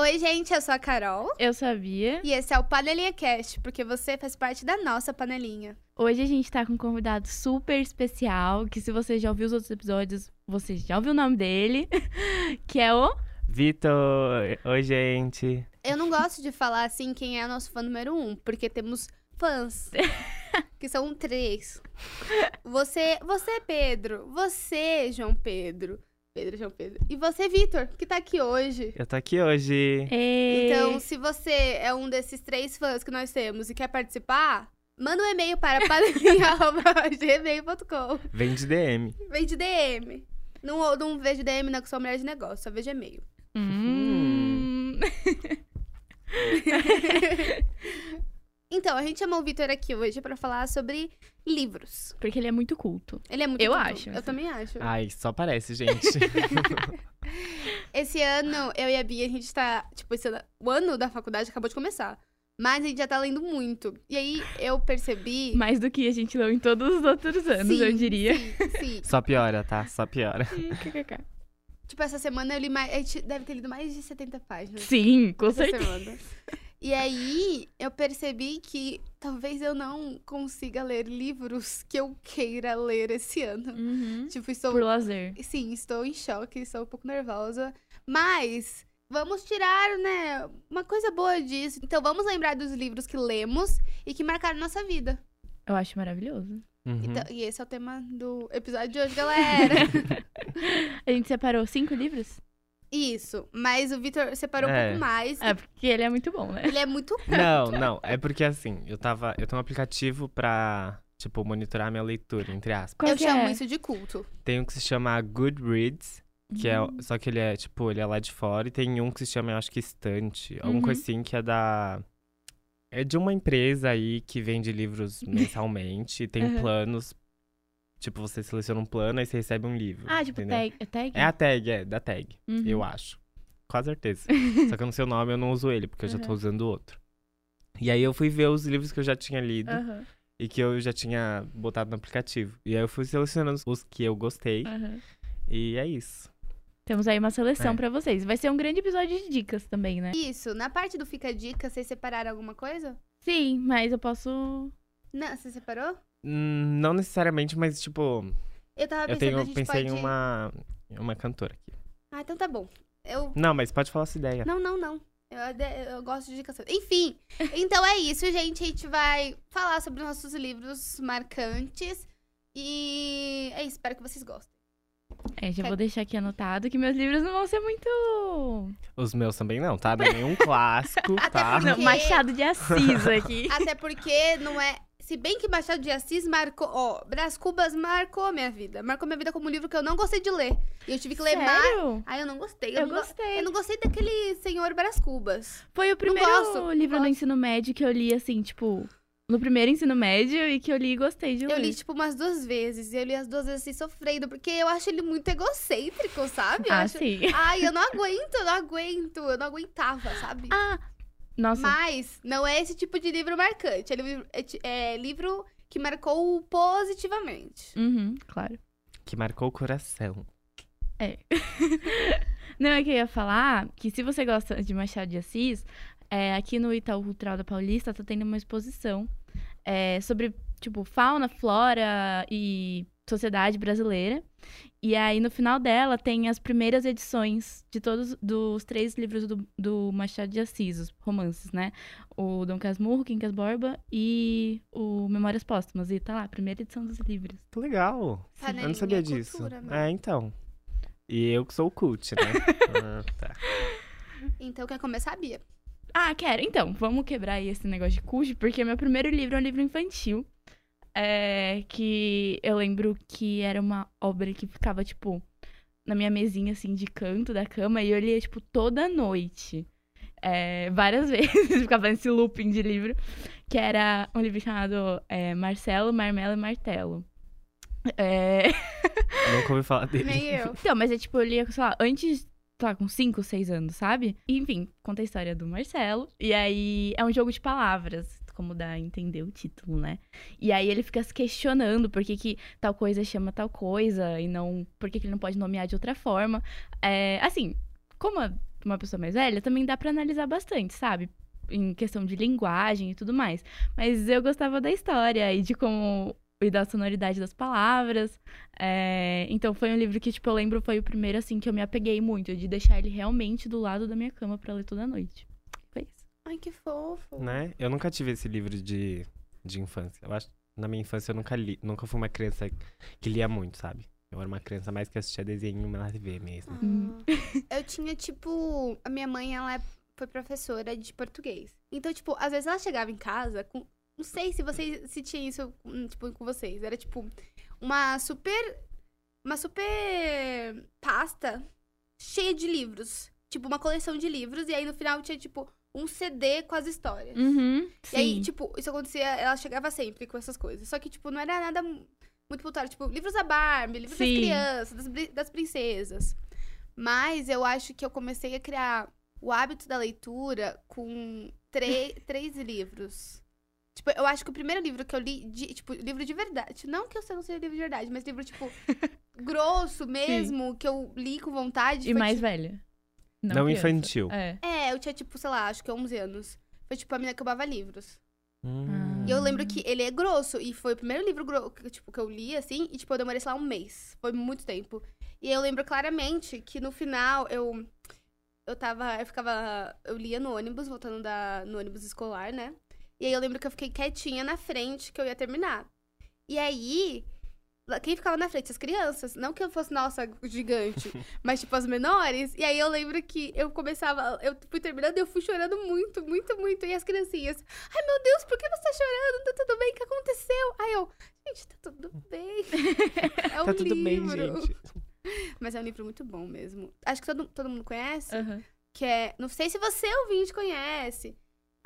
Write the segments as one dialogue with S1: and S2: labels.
S1: Oi, gente, eu sou a Carol.
S2: Eu sabia.
S1: E esse é o Panelinha Cast, porque você faz parte da nossa panelinha.
S2: Hoje a gente tá com um convidado super especial, que se você já ouviu os outros episódios, você já ouviu o nome dele, que é o...
S3: Vitor! Oi, gente!
S1: Eu não gosto de falar assim quem é nosso fã número um, porque temos fãs, que são três. Você, você Pedro, você João Pedro, Pedro João Pedro, e você Vitor, que tá aqui hoje.
S3: Eu tô aqui hoje.
S2: Ei.
S1: Então, se você é um desses três fãs que nós temos e quer participar, manda um e-mail para panelinha.gmail.com.
S3: Vem de DM.
S1: Vem de DM. Não, não vejo DM não, que sou mulher de negócio, só vejo e-mail.
S2: Hum.
S1: Então, a gente chamou o Vitor aqui hoje pra falar sobre livros.
S2: Porque ele é muito culto.
S1: Ele é muito
S2: Eu
S1: culto.
S2: acho,
S1: Eu
S2: assim.
S1: também acho.
S3: Ai, só parece, gente.
S1: Esse ano, eu e a Bia, a gente tá. Tipo, esse ano, o ano da faculdade acabou de começar. Mas a gente já tá lendo muito. E aí eu percebi.
S2: Mais do que a gente leu em todos os outros anos,
S1: Sim,
S2: eu diria.
S1: Sim, sim.
S3: só piora, tá? Só piora.
S2: KKK.
S1: Tipo, essa semana eu li mais. A gente deve ter lido mais de 70 páginas.
S2: Sim, com
S1: essa
S2: certeza.
S1: semana. E aí, eu percebi que talvez eu não consiga ler livros que eu queira ler esse ano.
S2: Uhum.
S1: Tipo, estou.
S2: Por lazer.
S1: Sim, estou em choque, estou um pouco nervosa. Mas vamos tirar, né, uma coisa boa disso. Então vamos lembrar dos livros que lemos e que marcaram nossa vida.
S2: Eu acho maravilhoso.
S3: Uhum.
S1: Então, e esse é o tema do episódio de hoje, galera.
S2: A gente separou cinco livros?
S1: Isso, mas o Vitor separou um
S3: É.
S1: pouco mais.
S2: É, porque ele é muito bom, né?
S1: Ele é muito
S3: Não, não. É porque assim, eu tava. Eu tenho um aplicativo pra, tipo, monitorar minha leitura, entre aspas.
S2: Qual
S1: eu chamo
S2: é?
S1: isso de culto.
S3: Tem um que se chama Goodreads, que é.
S2: Hum.
S3: Só que ele é, tipo, ele é lá de fora. E tem um que se chama, eu acho que Estante. Alguma
S2: Uhum.
S3: coisa assim que é da. É de uma empresa aí que vende livros mensalmente. tem
S2: Uhum.
S3: planos. Tipo, você seleciona um plano e você recebe um livro.
S2: Ah, tipo
S3: entendeu?
S2: tag. É tag?
S3: É a tag, é, da tag,
S2: Uhum.
S3: eu acho. Com certeza. Só que eu não sei o nome, eu não uso ele, porque eu já tô
S2: Uhum.
S3: usando outro. E aí eu fui ver os livros que eu já tinha lido
S2: Aham,
S3: e que eu já tinha botado no aplicativo. E aí eu fui selecionando os que eu gostei. E é isso.
S2: Temos aí uma seleção
S3: É.
S2: pra vocês. Vai ser um grande episódio de dicas também, né?
S1: Isso, na parte do Fica a Dica, vocês separaram alguma coisa?
S2: Sim, mas eu posso.
S1: Não, você separou?
S3: Não necessariamente, mas tipo,
S1: Eu tava
S3: eu
S1: pensando,
S3: tenho,
S1: a gente
S3: pensei
S1: pode...
S3: em uma, em uma cantora aqui.
S1: Ah, então tá bom. Eu
S3: Não, mas pode falar sua ideia.
S1: Não, não, não. Eu, eu gosto de indicação. Enfim, então é isso, gente. A gente vai falar sobre nossos livros marcantes. E é isso, espero que vocês gostem.
S2: É, já
S1: Quer-
S2: vou deixar aqui anotado que meus livros não vão ser muito.
S3: Os meus também não, tá? Nenhum clássico,
S1: Até
S3: tá?
S1: porque-
S2: Não, Machado de Assis aqui.
S1: Até porque não é. Se bem que Machado de Assis marcou. Ó, Brás Cubas marcou minha vida. Marcou minha vida como um livro que eu não gostei de ler. E eu tive que ler mais. Ai, eu não gostei.
S2: Eu
S1: não go-
S2: gostei.
S1: Eu não gostei daquele senhor Brás Cubas.
S2: Foi o primeiro
S1: gosto,
S2: livro
S1: gosto.
S2: no ensino médio que eu li, assim, tipo, no primeiro ensino médio e que eu li e gostei de ler.
S1: Eu li, tipo, umas duas vezes. E eu li as duas vezes assim, sofrendo. Porque eu acho ele muito egocêntrico, sabe? Eu
S2: Ah,
S1: acho...
S2: sim.
S1: Ai, eu não aguento, eu não aguento. Eu não aguentava, sabe?
S2: Ah, nossa.
S1: Mas não é esse tipo de livro marcante. É livro, é, é livro que marcou positivamente.
S2: Uhum, claro.
S3: Que marcou o coração.
S2: Não, é que eu ia falar que se você gosta de Machado de Assis, é, aqui no Itaú Cultural da Paulista tá tendo uma exposição é, sobre, tipo, fauna, flora e sociedade brasileira. E aí, no final dela, tem as primeiras edições de todos dos três livros do, do Machado de Assis, os romances, né? O Dom Casmurro, Quincas Borba e o Memórias Póstumas. E tá lá, a primeira edição dos livros.
S3: Que legal. Eu
S1: Panelinha
S3: não sabia disso.
S1: cultura, meu.
S3: É, então. E eu que sou o cult, né? ah, tá.
S1: Então, quer começar, Bia?
S2: Ah, quero. Então, vamos quebrar aí esse negócio de cujo, porque meu primeiro livro é um livro infantil. É, que eu lembro que era uma obra que ficava, tipo, na minha mesinha, assim, de canto da cama, e eu lia, tipo, toda noite. É, várias vezes, ficava nesse looping de livro, que era um livro chamado é, Marcelo, Marmelo e Martelo. É...
S3: Nunca ouvi falar dele.
S1: Nem eu.
S2: Então, mas é tipo, eu lia, sei lá, antes, sei lá, com 5, 6 anos, sabe? E, enfim, conta a história do Marcelo. E aí é um jogo de palavras, como dá a entender o título, né? E aí ele fica se questionando por que, que tal coisa chama tal coisa e não. Por que, que ele não pode nomear de outra forma. É, assim, como uma pessoa mais velha, também dá pra analisar bastante, sabe? Em questão de linguagem e tudo mais. Mas eu gostava da história e de como. e da sonoridade das palavras. É, Então foi um livro que, tipo, eu lembro, foi o primeiro, assim, que eu me apeguei muito, de deixar ele realmente do lado da minha cama pra ler toda noite.
S1: Ai, que fofo.
S3: Né? Eu nunca tive esse livro de, de infância. Eu acho na minha infância eu nunca li, nunca fui uma criança que lia muito, sabe? Eu era uma criança mais que assistia desenho na TV mesmo.
S1: Ah, eu tinha, tipo. A minha mãe, ela é- foi professora de português. Então, tipo, às vezes ela chegava em casa com. Não sei se vocês se tinha isso, hum, tipo, com vocês. Era tipo uma super. Uma super pasta cheia de livros. Tipo, uma coleção de livros. E aí no final tinha, tipo, um CD com as histórias.
S2: Uhum.
S1: E aí,
S2: sim.
S1: tipo, isso acontecia, ela chegava sempre com essas coisas. Só que, tipo, não era nada mu- muito voltado. Tipo, livros da Barbie, livros das
S2: Sim.
S1: crianças, das, das princesas. Mas eu acho que eu comecei a criar o hábito da leitura com três livros. Tipo, eu acho que o primeiro livro que eu li, de- tipo, livro de verdade. Não que eu não seja livro de verdade, mas livro, tipo, grosso mesmo, que eu li com vontade.
S2: E
S1: foi,
S2: mais
S1: tipo,
S2: velha.
S3: Não
S2: criança.
S3: infantil.
S2: É.
S1: É, eu tinha, tipo, sei lá, acho que 11 anos. Foi, tipo, a menina que roubava livros.
S3: Hum.
S1: E eu lembro que ele é grosso. E foi o primeiro livro que, tipo, que eu li, assim. E, tipo, eu demorei, sei lá, um mês. Foi muito tempo. E eu lembro claramente que no final eu... Eu tava... Eu ficava... Eu lia no ônibus, voltando da, no ônibus escolar, né? E aí eu lembro que eu fiquei quietinha na frente, que eu ia terminar. E aí... Quem ficava na frente? As crianças. Não que eu fosse, nossa, gigante. mas, tipo, as menores. E aí eu lembro que eu começava... Eu fui terminando e eu fui chorando muito, muito, muito. E as criancinhas... Ai, meu Deus, por que você tá chorando? Tá tudo bem? O que aconteceu? Aí eu, gente, tá tudo bem. É um
S3: Tá tudo bem,
S1: livro.
S3: gente.
S1: Mas é um livro muito bom mesmo. Acho que todo, todo mundo conhece.
S2: Aham.
S1: Que é. Não sei se você, ouvinte, conhece.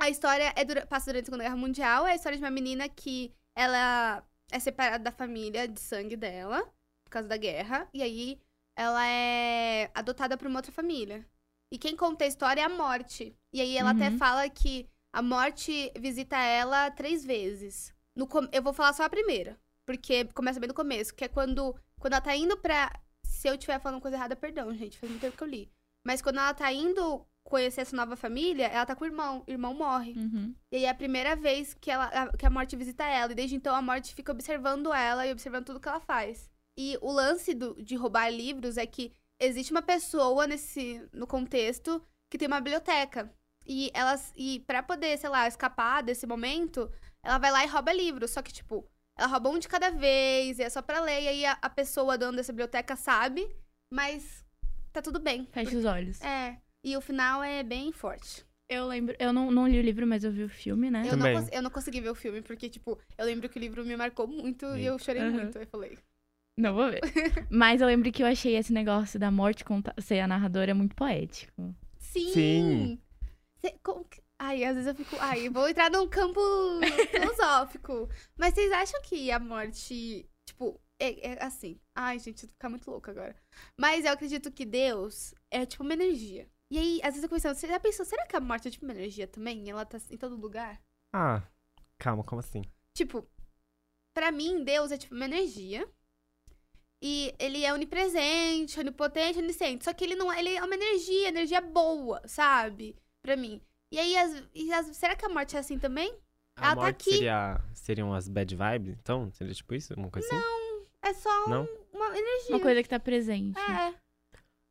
S1: A história é dura- passa durante a Segunda Guerra Mundial. É a história de uma menina que ela é separada da família de sangue dela, por causa da guerra. E aí ela é adotada por uma outra família. E quem conta a história é a morte. E aí ela até
S2: Uhum.
S1: fala que a morte visita ela três vezes. No com- Eu vou falar só a primeira. Porque começa bem no começo, que é quando, quando ela tá indo pra. Se eu estiver falando coisa errada, perdão, gente. Faz muito tempo que eu li. Mas quando ela tá indo conhecer essa nova família, ela tá com o irmão. O irmão morre.
S2: Uhum.
S1: E aí é a primeira vez que, ela, a- que a morte visita ela. E desde então a morte fica observando ela e observando tudo que ela faz. E o lance do- de roubar livros é que existe uma pessoa nesse no contexto que tem uma biblioteca. E elas e para poder, sei lá, escapar desse momento, ela vai lá e rouba livros. Só que tipo, ela rouba um de cada vez, e é só pra ler, e aí a, a pessoa dona dessa biblioteca sabe, mas tá tudo bem.
S2: Fecha os olhos.
S1: É. E o final é bem forte.
S2: Eu lembro, eu não, não li o livro, mas eu vi o filme, né?
S1: Eu não, cons- eu não consegui ver o filme, porque, tipo, eu lembro que o livro me marcou muito e eu chorei
S2: Aham.
S1: muito. Aí eu falei.
S2: Não vou ver. mas eu lembro que eu achei esse negócio da morte conta- ser a narradora muito poético.
S1: Sim!
S3: Sim.
S1: Cê- como que- Ai, às vezes eu fico. Ai, vou entrar num campo filosófico. Mas vocês acham que a morte. Tipo, é, é assim. Ai, gente, eu vou ficar muito louca agora. Mas eu acredito que Deus é tipo uma energia. E aí, às vezes eu pensando, você já pensou, será que a morte é tipo uma energia também? Ela tá em todo lugar?
S3: Ah, calma, como assim?
S1: Tipo, pra mim, Deus é tipo uma energia. E ele é onipresente, onipotente, onisciente. Só que ele não é, ele é uma energia, energia boa, sabe? Pra mim. E aí, as, e as- será que a morte é assim também?
S3: A
S1: Ela tá
S3: morte
S1: aqui.
S3: seria, seriam as bad vibes, então? Seria tipo isso? Uma coisa assim?
S1: É só um-
S3: Não?
S1: uma energia.
S2: Uma coisa que tá presente.
S1: É,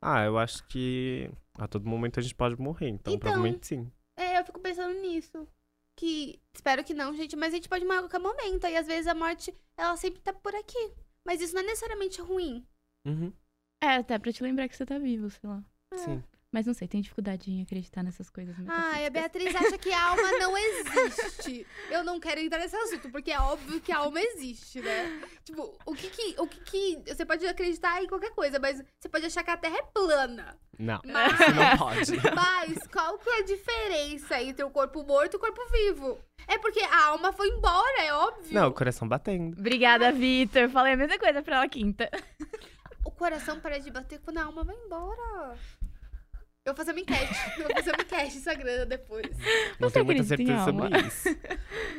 S3: Ah, eu acho que a todo momento a gente pode morrer, então,
S1: Então.
S3: provavelmente sim.
S1: é, eu fico pensando nisso. Que, espero que não, gente, mas a gente pode morrer a qualquer momento. E às vezes a morte, ela sempre tá por aqui. Mas isso não é necessariamente ruim.
S3: Uhum,
S2: É, até pra te lembrar que você tá vivo, sei lá.
S1: É.
S3: sim.
S2: Mas não sei, tenho dificuldade em acreditar nessas coisas.
S1: Ai, a. Beatriz acha que a alma não existe. Eu não quero entrar nesse assunto, porque é óbvio que a alma existe, né? Tipo, o que que, o que que... Você pode acreditar em qualquer coisa, mas você pode achar que a Terra é plana.
S3: Não,
S1: Mas,
S3: você não pode.
S1: mas qual que é a diferença entre o corpo morto e o corpo vivo? É porque a alma foi embora, é óbvio.
S3: Não, o coração batendo.
S2: Obrigada, Vitor. Falei a mesma coisa pra ela quinta.
S1: O coração para de bater quando a alma vai embora. Eu vou fazer uma enquete. Eu vou fazer uma enquete Instagram depois.
S3: Não tenho muita certeza sobre isso.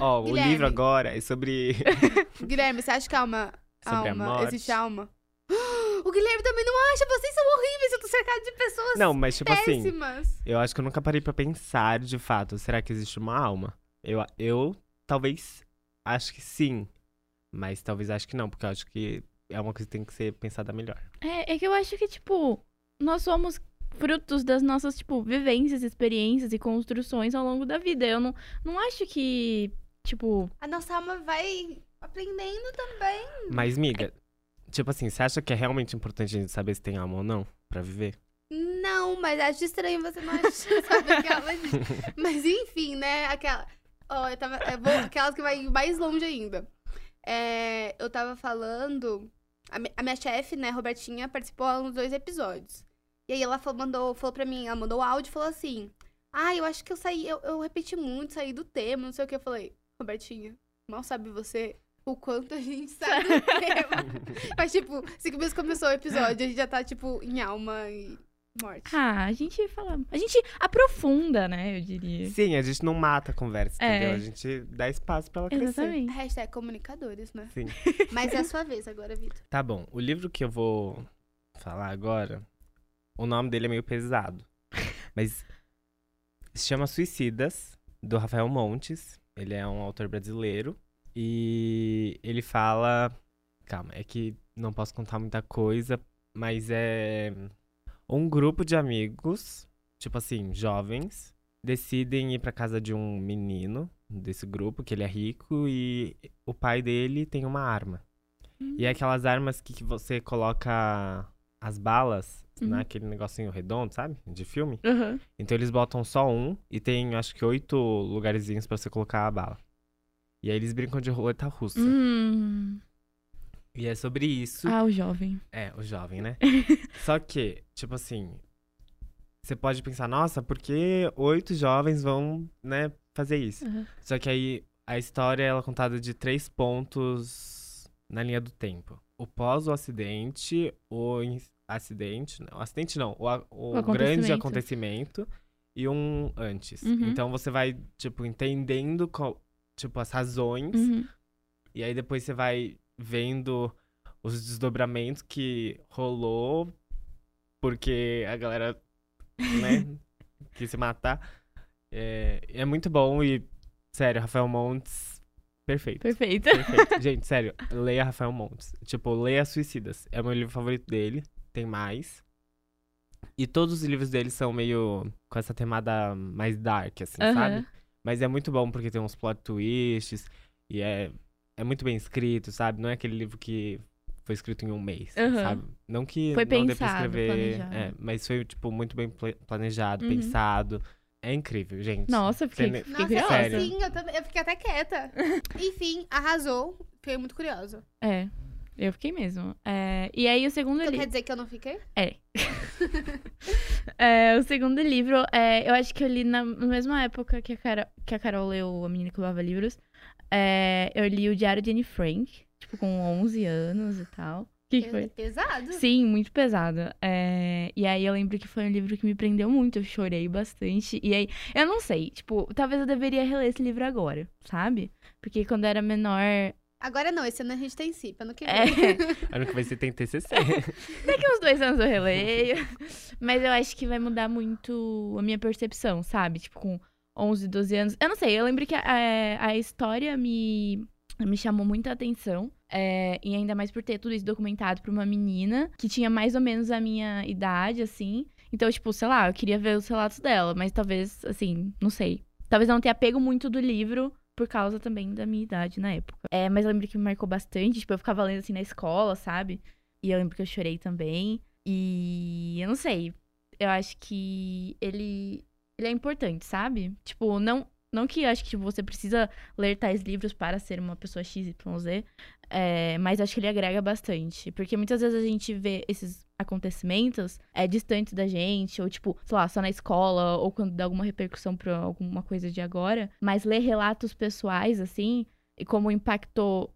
S3: Ó, o
S1: Guilherme.
S3: livro agora é sobre.
S1: Guilherme, você acha que a alma, a
S3: Sobre a
S1: alma
S3: morte.
S1: existe alma? O Guilherme também não acha, vocês são horríveis, eu tô cercado de pessoas
S3: Não, mas tipo assim,
S1: péssimas.
S3: eu acho que eu nunca parei pra pensar de fato, será que existe uma alma? Eu, eu talvez acho que sim, mas talvez acho que não, porque eu acho que é uma coisa que tem que ser pensada melhor.
S2: É, é que eu acho que, tipo, nós somos frutos das nossas, tipo, vivências, experiências e construções ao longo da vida. Eu não, não acho que, tipo,
S1: A nossa alma vai aprendendo também.
S3: Mas, miga, tipo assim, você acha que é realmente importante a gente saber se tem alma ou não pra viver?
S1: Não, mas acho estranho você não achar, sabe aquela. Mas enfim, né? Aquela. Ó, eu tava. Eu vou, aquelas que vai mais longe ainda. É, eu tava falando. A, mi- a minha chefe, né, Robertinha, participou nos dois episódios. E aí ela falou, mandou, falou pra mim, ela mandou áudio e falou assim: Ah, eu acho que eu saí, eu, eu repeti muito, saí do tema, não sei o que. Eu falei, Robertinha, mal sabe você o quanto a gente sai do tema. Mas, tipo, cinco meses começou o episódio, a gente já tá, tipo, em alma e morte.
S2: ah, a gente fala. A gente aprofunda, né? Eu diria.
S3: Sim, a gente não mata a conversa,
S2: É.
S3: entendeu? A gente dá espaço pra ela crescer.
S2: Exatamente.
S1: Hashtag comunicadores, né?
S3: Sim.
S1: Mas é a sua vez agora, Vitor.
S3: Tá bom, o livro que eu vou falar agora, o nome dele é meio pesado. Mas se chama Suicidas, do Rafael Montes. Ele é um autor brasileiro. E ele fala. Calma, é que não posso contar muita coisa, mas é. Um grupo de amigos, tipo assim, jovens, decidem ir pra casa de um menino desse grupo, que ele é rico, e o pai dele tem uma arma. E é aquelas armas que, que você coloca as balas
S2: Uhum.
S3: naquele negocinho redondo, sabe? De filme.
S2: Aham.
S3: Então eles botam só um e tem acho que oito lugarzinhos pra você colocar a bala. E aí eles brincam de roleta russa.
S2: Hum.
S3: E é sobre isso.
S2: Ah, o jovem.
S3: É, o jovem, né? Só que, tipo assim, você pode pensar, nossa, por que oito jovens vão, né, fazer isso?
S2: Aham.
S3: Só que aí a história ela é contada de três pontos na linha do tempo. O pós o acidente, o acidente, não, acidente não, o, a- o
S2: O
S3: grande
S2: acontecimento.
S3: acontecimento e um antes.
S2: Uhum.
S3: Então você vai, tipo, entendendo qual- tipo as razões
S2: Uhum.
S3: e aí depois você vai vendo os desdobramentos que rolou porque a galera, né, quis se matar. É, é muito bom e, sério, Rafael Montes, perfeito.
S2: Perfeito.
S3: Perfeito. Gente, sério, leia Rafael Montes. Tipo, leia Suicidas. É o meu livro favorito dele. Tem mais. E todos os livros dele são meio com essa temada mais dark, assim,
S2: Aham.
S3: sabe? Mas é muito bom porque tem uns plot twists e é, é muito bem escrito, sabe? Não é aquele livro que foi escrito em um mês,
S2: Aham.
S3: sabe? Não que
S2: Foi
S3: não dê pra
S2: pensado,
S3: escrever, é, mas foi tipo muito bem pla- planejado,
S2: Uhum.
S3: pensado. É incrível, gente.
S2: Nossa, eu fiquei, fiquei
S1: Nossa,
S2: curiosa.
S3: Sério.
S1: sim, eu, também, eu fiquei até quieta. Enfim, arrasou. Fiquei muito curiosa.
S2: É, eu fiquei mesmo. É, e aí o segundo
S1: Então
S2: livro.
S1: quer dizer que eu não fiquei?
S2: É. É, o segundo livro, é, eu acho que eu li na, mesma época que a, Carol, que a Carol leu A Menina que Lava Livros. É, eu li o Diário de Anne Frank, tipo, com 11 anos e tal. Que, que foi?
S1: pesado.
S2: Sim, muito pesado. É, e aí eu lembro que foi um livro que me prendeu muito, eu chorei bastante. E aí, eu não sei, tipo, talvez eu deveria reler esse livro agora, sabe? Porque quando eu era menor.
S1: Agora não, esse ano a gente tem CIP, ano que vem.
S2: É,
S3: Ano que vai ser tem TCC.
S2: Daqui uns dois anos eu releio. Mas eu acho que vai mudar muito a minha percepção, sabe? Tipo, com 11, 12 anos. Eu não sei, eu lembro que a, a história me, me chamou muita atenção. é, e ainda mais por ter tudo isso documentado pra uma menina que tinha mais ou menos a minha idade, assim. Então, tipo, sei lá, eu queria ver os relatos dela, mas talvez, assim, não sei. Talvez eu não tenha pego muito do livro por causa também da minha idade na época. É, mas eu lembro que me marcou bastante. Tipo, eu ficava lendo assim na escola, sabe? E eu lembro que eu chorei também. E eu não sei. Eu acho que ele, ele é importante, sabe? Tipo, não, não que acho que tipo, você precisa ler tais livros para ser uma pessoa XYZ. É, mas acho que ele agrega bastante. Porque muitas vezes a gente vê esses acontecimentos é, distantes da gente, ou tipo, sei lá, só na escola, ou quando dá alguma repercussão pra alguma coisa de agora. Mas ler relatos pessoais, assim, e como impactou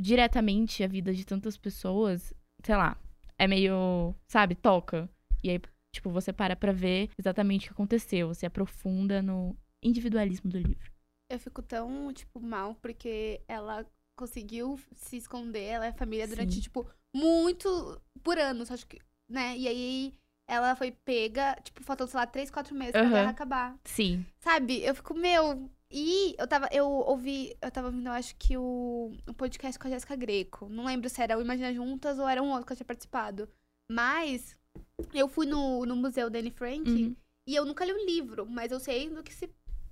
S2: diretamente a vida de tantas pessoas, sei lá, é meio, sabe, toca. E aí, tipo, você para pra ver exatamente o que aconteceu, você aprofunda no individualismo do livro.
S1: Eu fico tão, tipo, mal, porque ela conseguiu se esconder, ela é família durante,
S2: Sim.
S1: tipo, muito por anos, acho que, né? E aí ela foi pega, tipo, faltando, sei lá, três, quatro meses pra
S2: Aham.
S1: guerra acabar.
S2: Sim.
S1: Sabe? Eu fico, meu. E eu tava, eu ouvi, eu tava ouvindo, eu acho que o, o podcast com a Jéssica Greco. Não lembro se era o Imagina Juntas ou era um outro que eu tinha participado. Mas eu fui no, no museu da Anne Frank
S2: Uhum.
S1: e eu nunca li o livro, mas eu sei do que se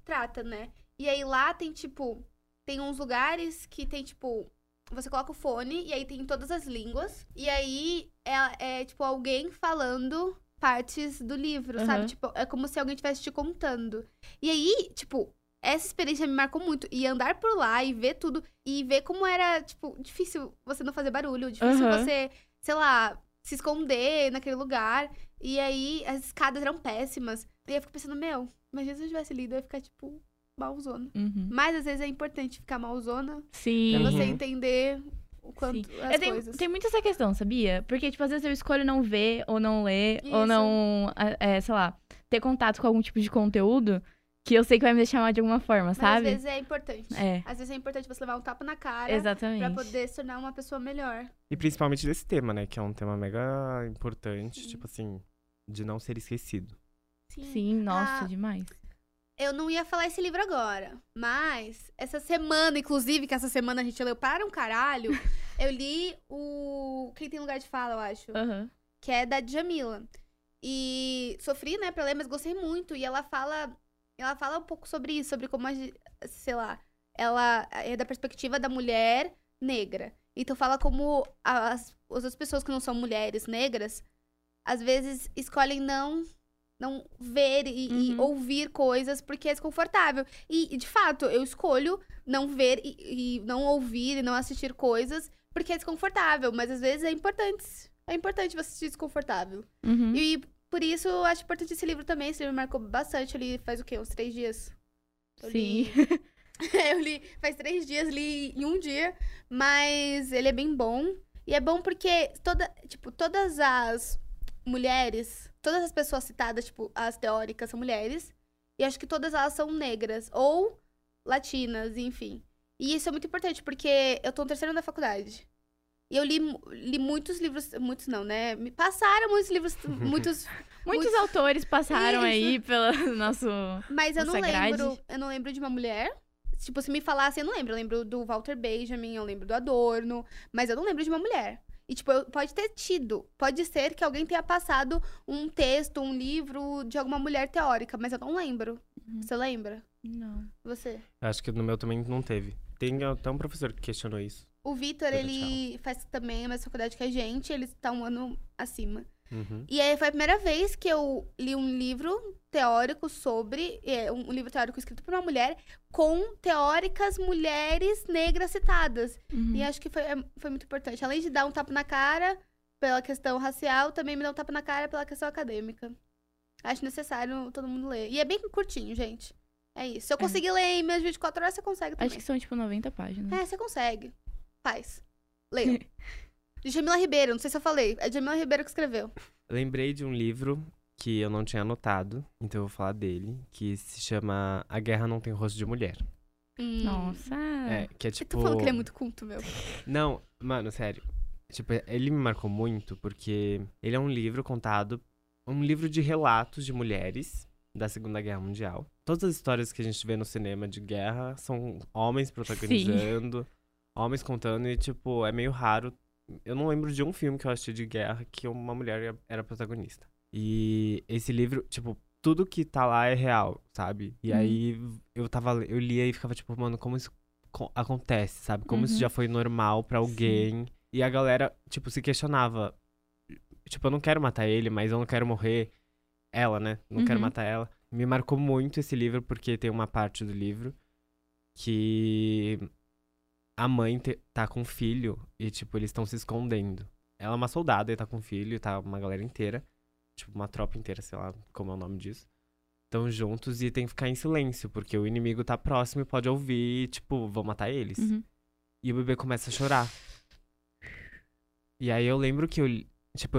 S1: trata, né? E aí lá tem, tipo, tem uns lugares que tem, tipo, você coloca o fone e aí tem todas as línguas. E aí é, é tipo, alguém falando partes do livro, sabe?
S2: Aham.
S1: Tipo, é como se alguém estivesse te contando. E aí, tipo, essa experiência me marcou muito. E andar por lá e ver tudo. E ver como era, tipo, difícil você não fazer barulho. Difícil
S2: Aham.
S1: você, sei lá, se esconder naquele lugar. E aí, as escadas eram péssimas. E eu fico pensando, meu, imagina se eu tivesse lido, eu ia ficar, tipo, malzona.
S2: Uhum.
S1: Mas às vezes é importante ficar malzona
S2: Sim.
S1: pra você
S3: Uhum.
S1: entender o quanto
S2: Sim.
S1: as
S2: Eu tenho,
S1: coisas.
S2: tem muito essa questão, sabia? Porque, tipo, às vezes eu escolho não ver, ou não ler, ou
S1: Isso.
S2: não, é, é, sei lá, ter contato com algum tipo de conteúdo que eu sei que vai me deixar mal de alguma forma,
S1: Mas
S2: sabe?
S1: às vezes é importante.
S2: É.
S1: Às vezes é importante você levar um tapa na cara
S2: Exatamente.
S1: pra poder se tornar uma pessoa melhor.
S3: E principalmente desse tema, né? Que é um tema mega importante,
S1: Sim.
S3: tipo assim, de não ser esquecido.
S2: Sim, nossa,
S1: Ah,
S2: demais.
S1: Eu não ia falar esse livro agora, mas essa semana, inclusive, que essa semana a gente leu para um caralho, eu li o Quem Tem Lugar de Fala, eu acho,
S2: Aham.
S1: que é da Djamila. E sofri, né, pra ler, mas gostei muito. E ela fala, ela fala um pouco sobre isso, sobre como, a, sei lá, ela é da perspectiva da mulher negra. Então fala como as, as outras pessoas que não são mulheres negras, às vezes escolhem não não ver e, e
S2: Uhum.
S1: ouvir coisas porque é desconfortável. E, e, de fato, eu escolho não ver e, e não ouvir e não assistir coisas porque é desconfortável. Mas às vezes é importante. É importante você se sentir desconfortável.
S2: Uhum.
S1: E por isso eu acho importante esse livro também. Esse livro me marcou bastante. Eu li faz o quê? Uns três dias? Eu
S2: Sim.
S1: li- eu li faz três dias, li em um dia. Mas ele é bem bom. E é bom porque toda, tipo, todas as mulheres, todas as pessoas citadas, tipo, as teóricas são mulheres. E acho que todas elas são negras. Ou latinas, enfim. E isso é muito importante, porque eu tô no terceiro ano da faculdade. E eu li, li muitos livros, muitos não, né? Me passaram muitos livros, muitos
S2: Muitos
S1: Muitos-
S2: autores passaram
S1: Isso.
S2: aí pelo nosso.
S1: Mas eu não
S2: grade.
S1: lembro. Eu não lembro de uma mulher. Tipo, se me falasse, eu não lembro. Eu lembro do Walter Benjamin, eu lembro do Adorno, mas eu não lembro de uma mulher. E, tipo, eu- pode ter tido. Pode ser que alguém tenha passado um texto, um livro de alguma mulher teórica, mas eu não lembro.
S2: Uhum.
S1: Você lembra?
S2: Não.
S1: Você?
S3: Acho que no meu também não teve. Tem até um professor que questionou isso.
S1: O Vitor,
S3: Tchau,
S1: ele faz também a mesma faculdade que a gente, ele tá um ano acima.
S3: Uhum.
S1: E aí foi a primeira vez que eu li um livro teórico sobre. é, um livro teórico escrito por uma mulher com teóricas mulheres negras citadas.
S2: Uhum.
S1: E acho que foi, é- foi muito importante. Além de dar um tapa na cara pela questão racial, também me dá um tapa na cara pela questão acadêmica. Acho necessário todo mundo ler. E é bem curtinho, gente. É isso. Se eu
S2: É.
S1: conseguir ler em minhas 24 horas, você consegue também.
S2: Acho que são, tipo, 90 páginas.
S1: É, você consegue. Faz. Leia. De Jamila Ribeiro, não sei se eu falei. É Jamila Ribeiro que escreveu.
S3: Lembrei de um livro que eu não tinha anotado, então eu vou falar dele, que se chama A Guerra Não Tem Rosto de Mulher.
S1: Hum.
S2: Nossa.
S3: É, que é tipo.
S1: tô falando que ele é muito culto, meu.
S3: Não, mano, sério. Tipo, ele me marcou muito porque ele é um livro contado, um livro de relatos de mulheres da Segunda Guerra Mundial. Todas as histórias que a gente vê no cinema de guerra são homens protagonizando, homens contando e tipo, é meio raro. Eu não lembro de um filme que eu assisti de guerra que uma mulher era protagonista. E esse livro, tipo, tudo que tá lá é real, sabe? E
S2: Uhum.
S3: aí eu tava, eu lia e ficava tipo, mano, como isso co- acontece, sabe? Como isso
S2: Uhum.
S3: já foi normal pra alguém. E a galera, tipo, se questionava. Tipo, eu não quero matar ele, mas eu não quero morrer. Ela, né? Não quero
S2: Uhum.
S3: matar ela. Me marcou muito esse livro, porque tem uma parte do livro que a mãe te- tá com o filho e, tipo, eles estão se escondendo. Ela é uma soldada e tá com o filho e tá uma galera inteira. Tipo, uma tropa inteira, sei lá como é o nome disso. Estão juntos e tem que ficar em silêncio, porque o inimigo tá próximo e pode ouvir, e, tipo, vão matar eles.
S2: Uhum.
S3: E o bebê começa a chorar. E aí eu lembro que eu, tipo,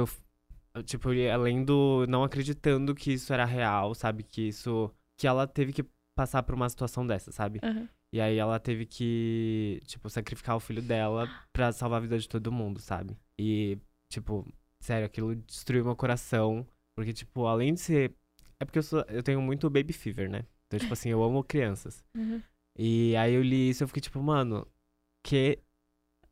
S3: eu, tipo, ia lendo não acreditando que isso era real, sabe? Que isso, que ela teve que passar por uma situação dessa, sabe?
S2: Aham.
S3: E aí ela teve que, tipo, sacrificar o filho dela pra salvar a vida de todo mundo, sabe? E, tipo, sério, aquilo destruiu meu coração. Porque, tipo, além de ser. É porque eu, sou... eu tenho muito baby fever, né? Então, tipo assim, eu amo crianças.
S2: Uhum.
S3: E aí eu li isso e eu fiquei, tipo, mano, que.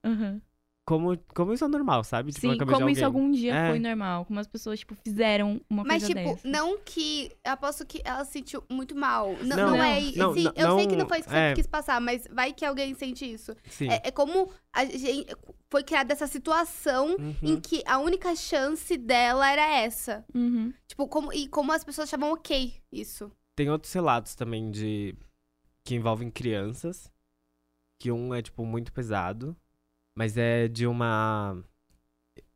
S2: Uhum.
S3: Como, como isso é normal, sabe? Tipo,
S2: Sim, como isso algum dia
S3: É.
S2: foi normal. Como as pessoas, tipo, fizeram uma
S1: Mas,
S2: coisa
S1: tipo,
S2: dessa.
S1: não que. Eu aposto que ela se sentiu muito mal. Não,
S3: Não,
S1: não, é.
S3: não,
S1: sim,
S3: não,
S1: eu sei que não foi isso que
S3: é.
S1: você quis passar, mas vai que alguém sente isso.
S3: Sim.
S1: É, é como a gente, foi criada essa situação
S3: Uhum.
S1: em que a única chance dela era essa.
S2: Uhum.
S1: Tipo, como, e como as pessoas achavam ok isso.
S3: Tem outros relatos também de. que envolvem crianças. Que um é, tipo, muito pesado. Mas é de uma.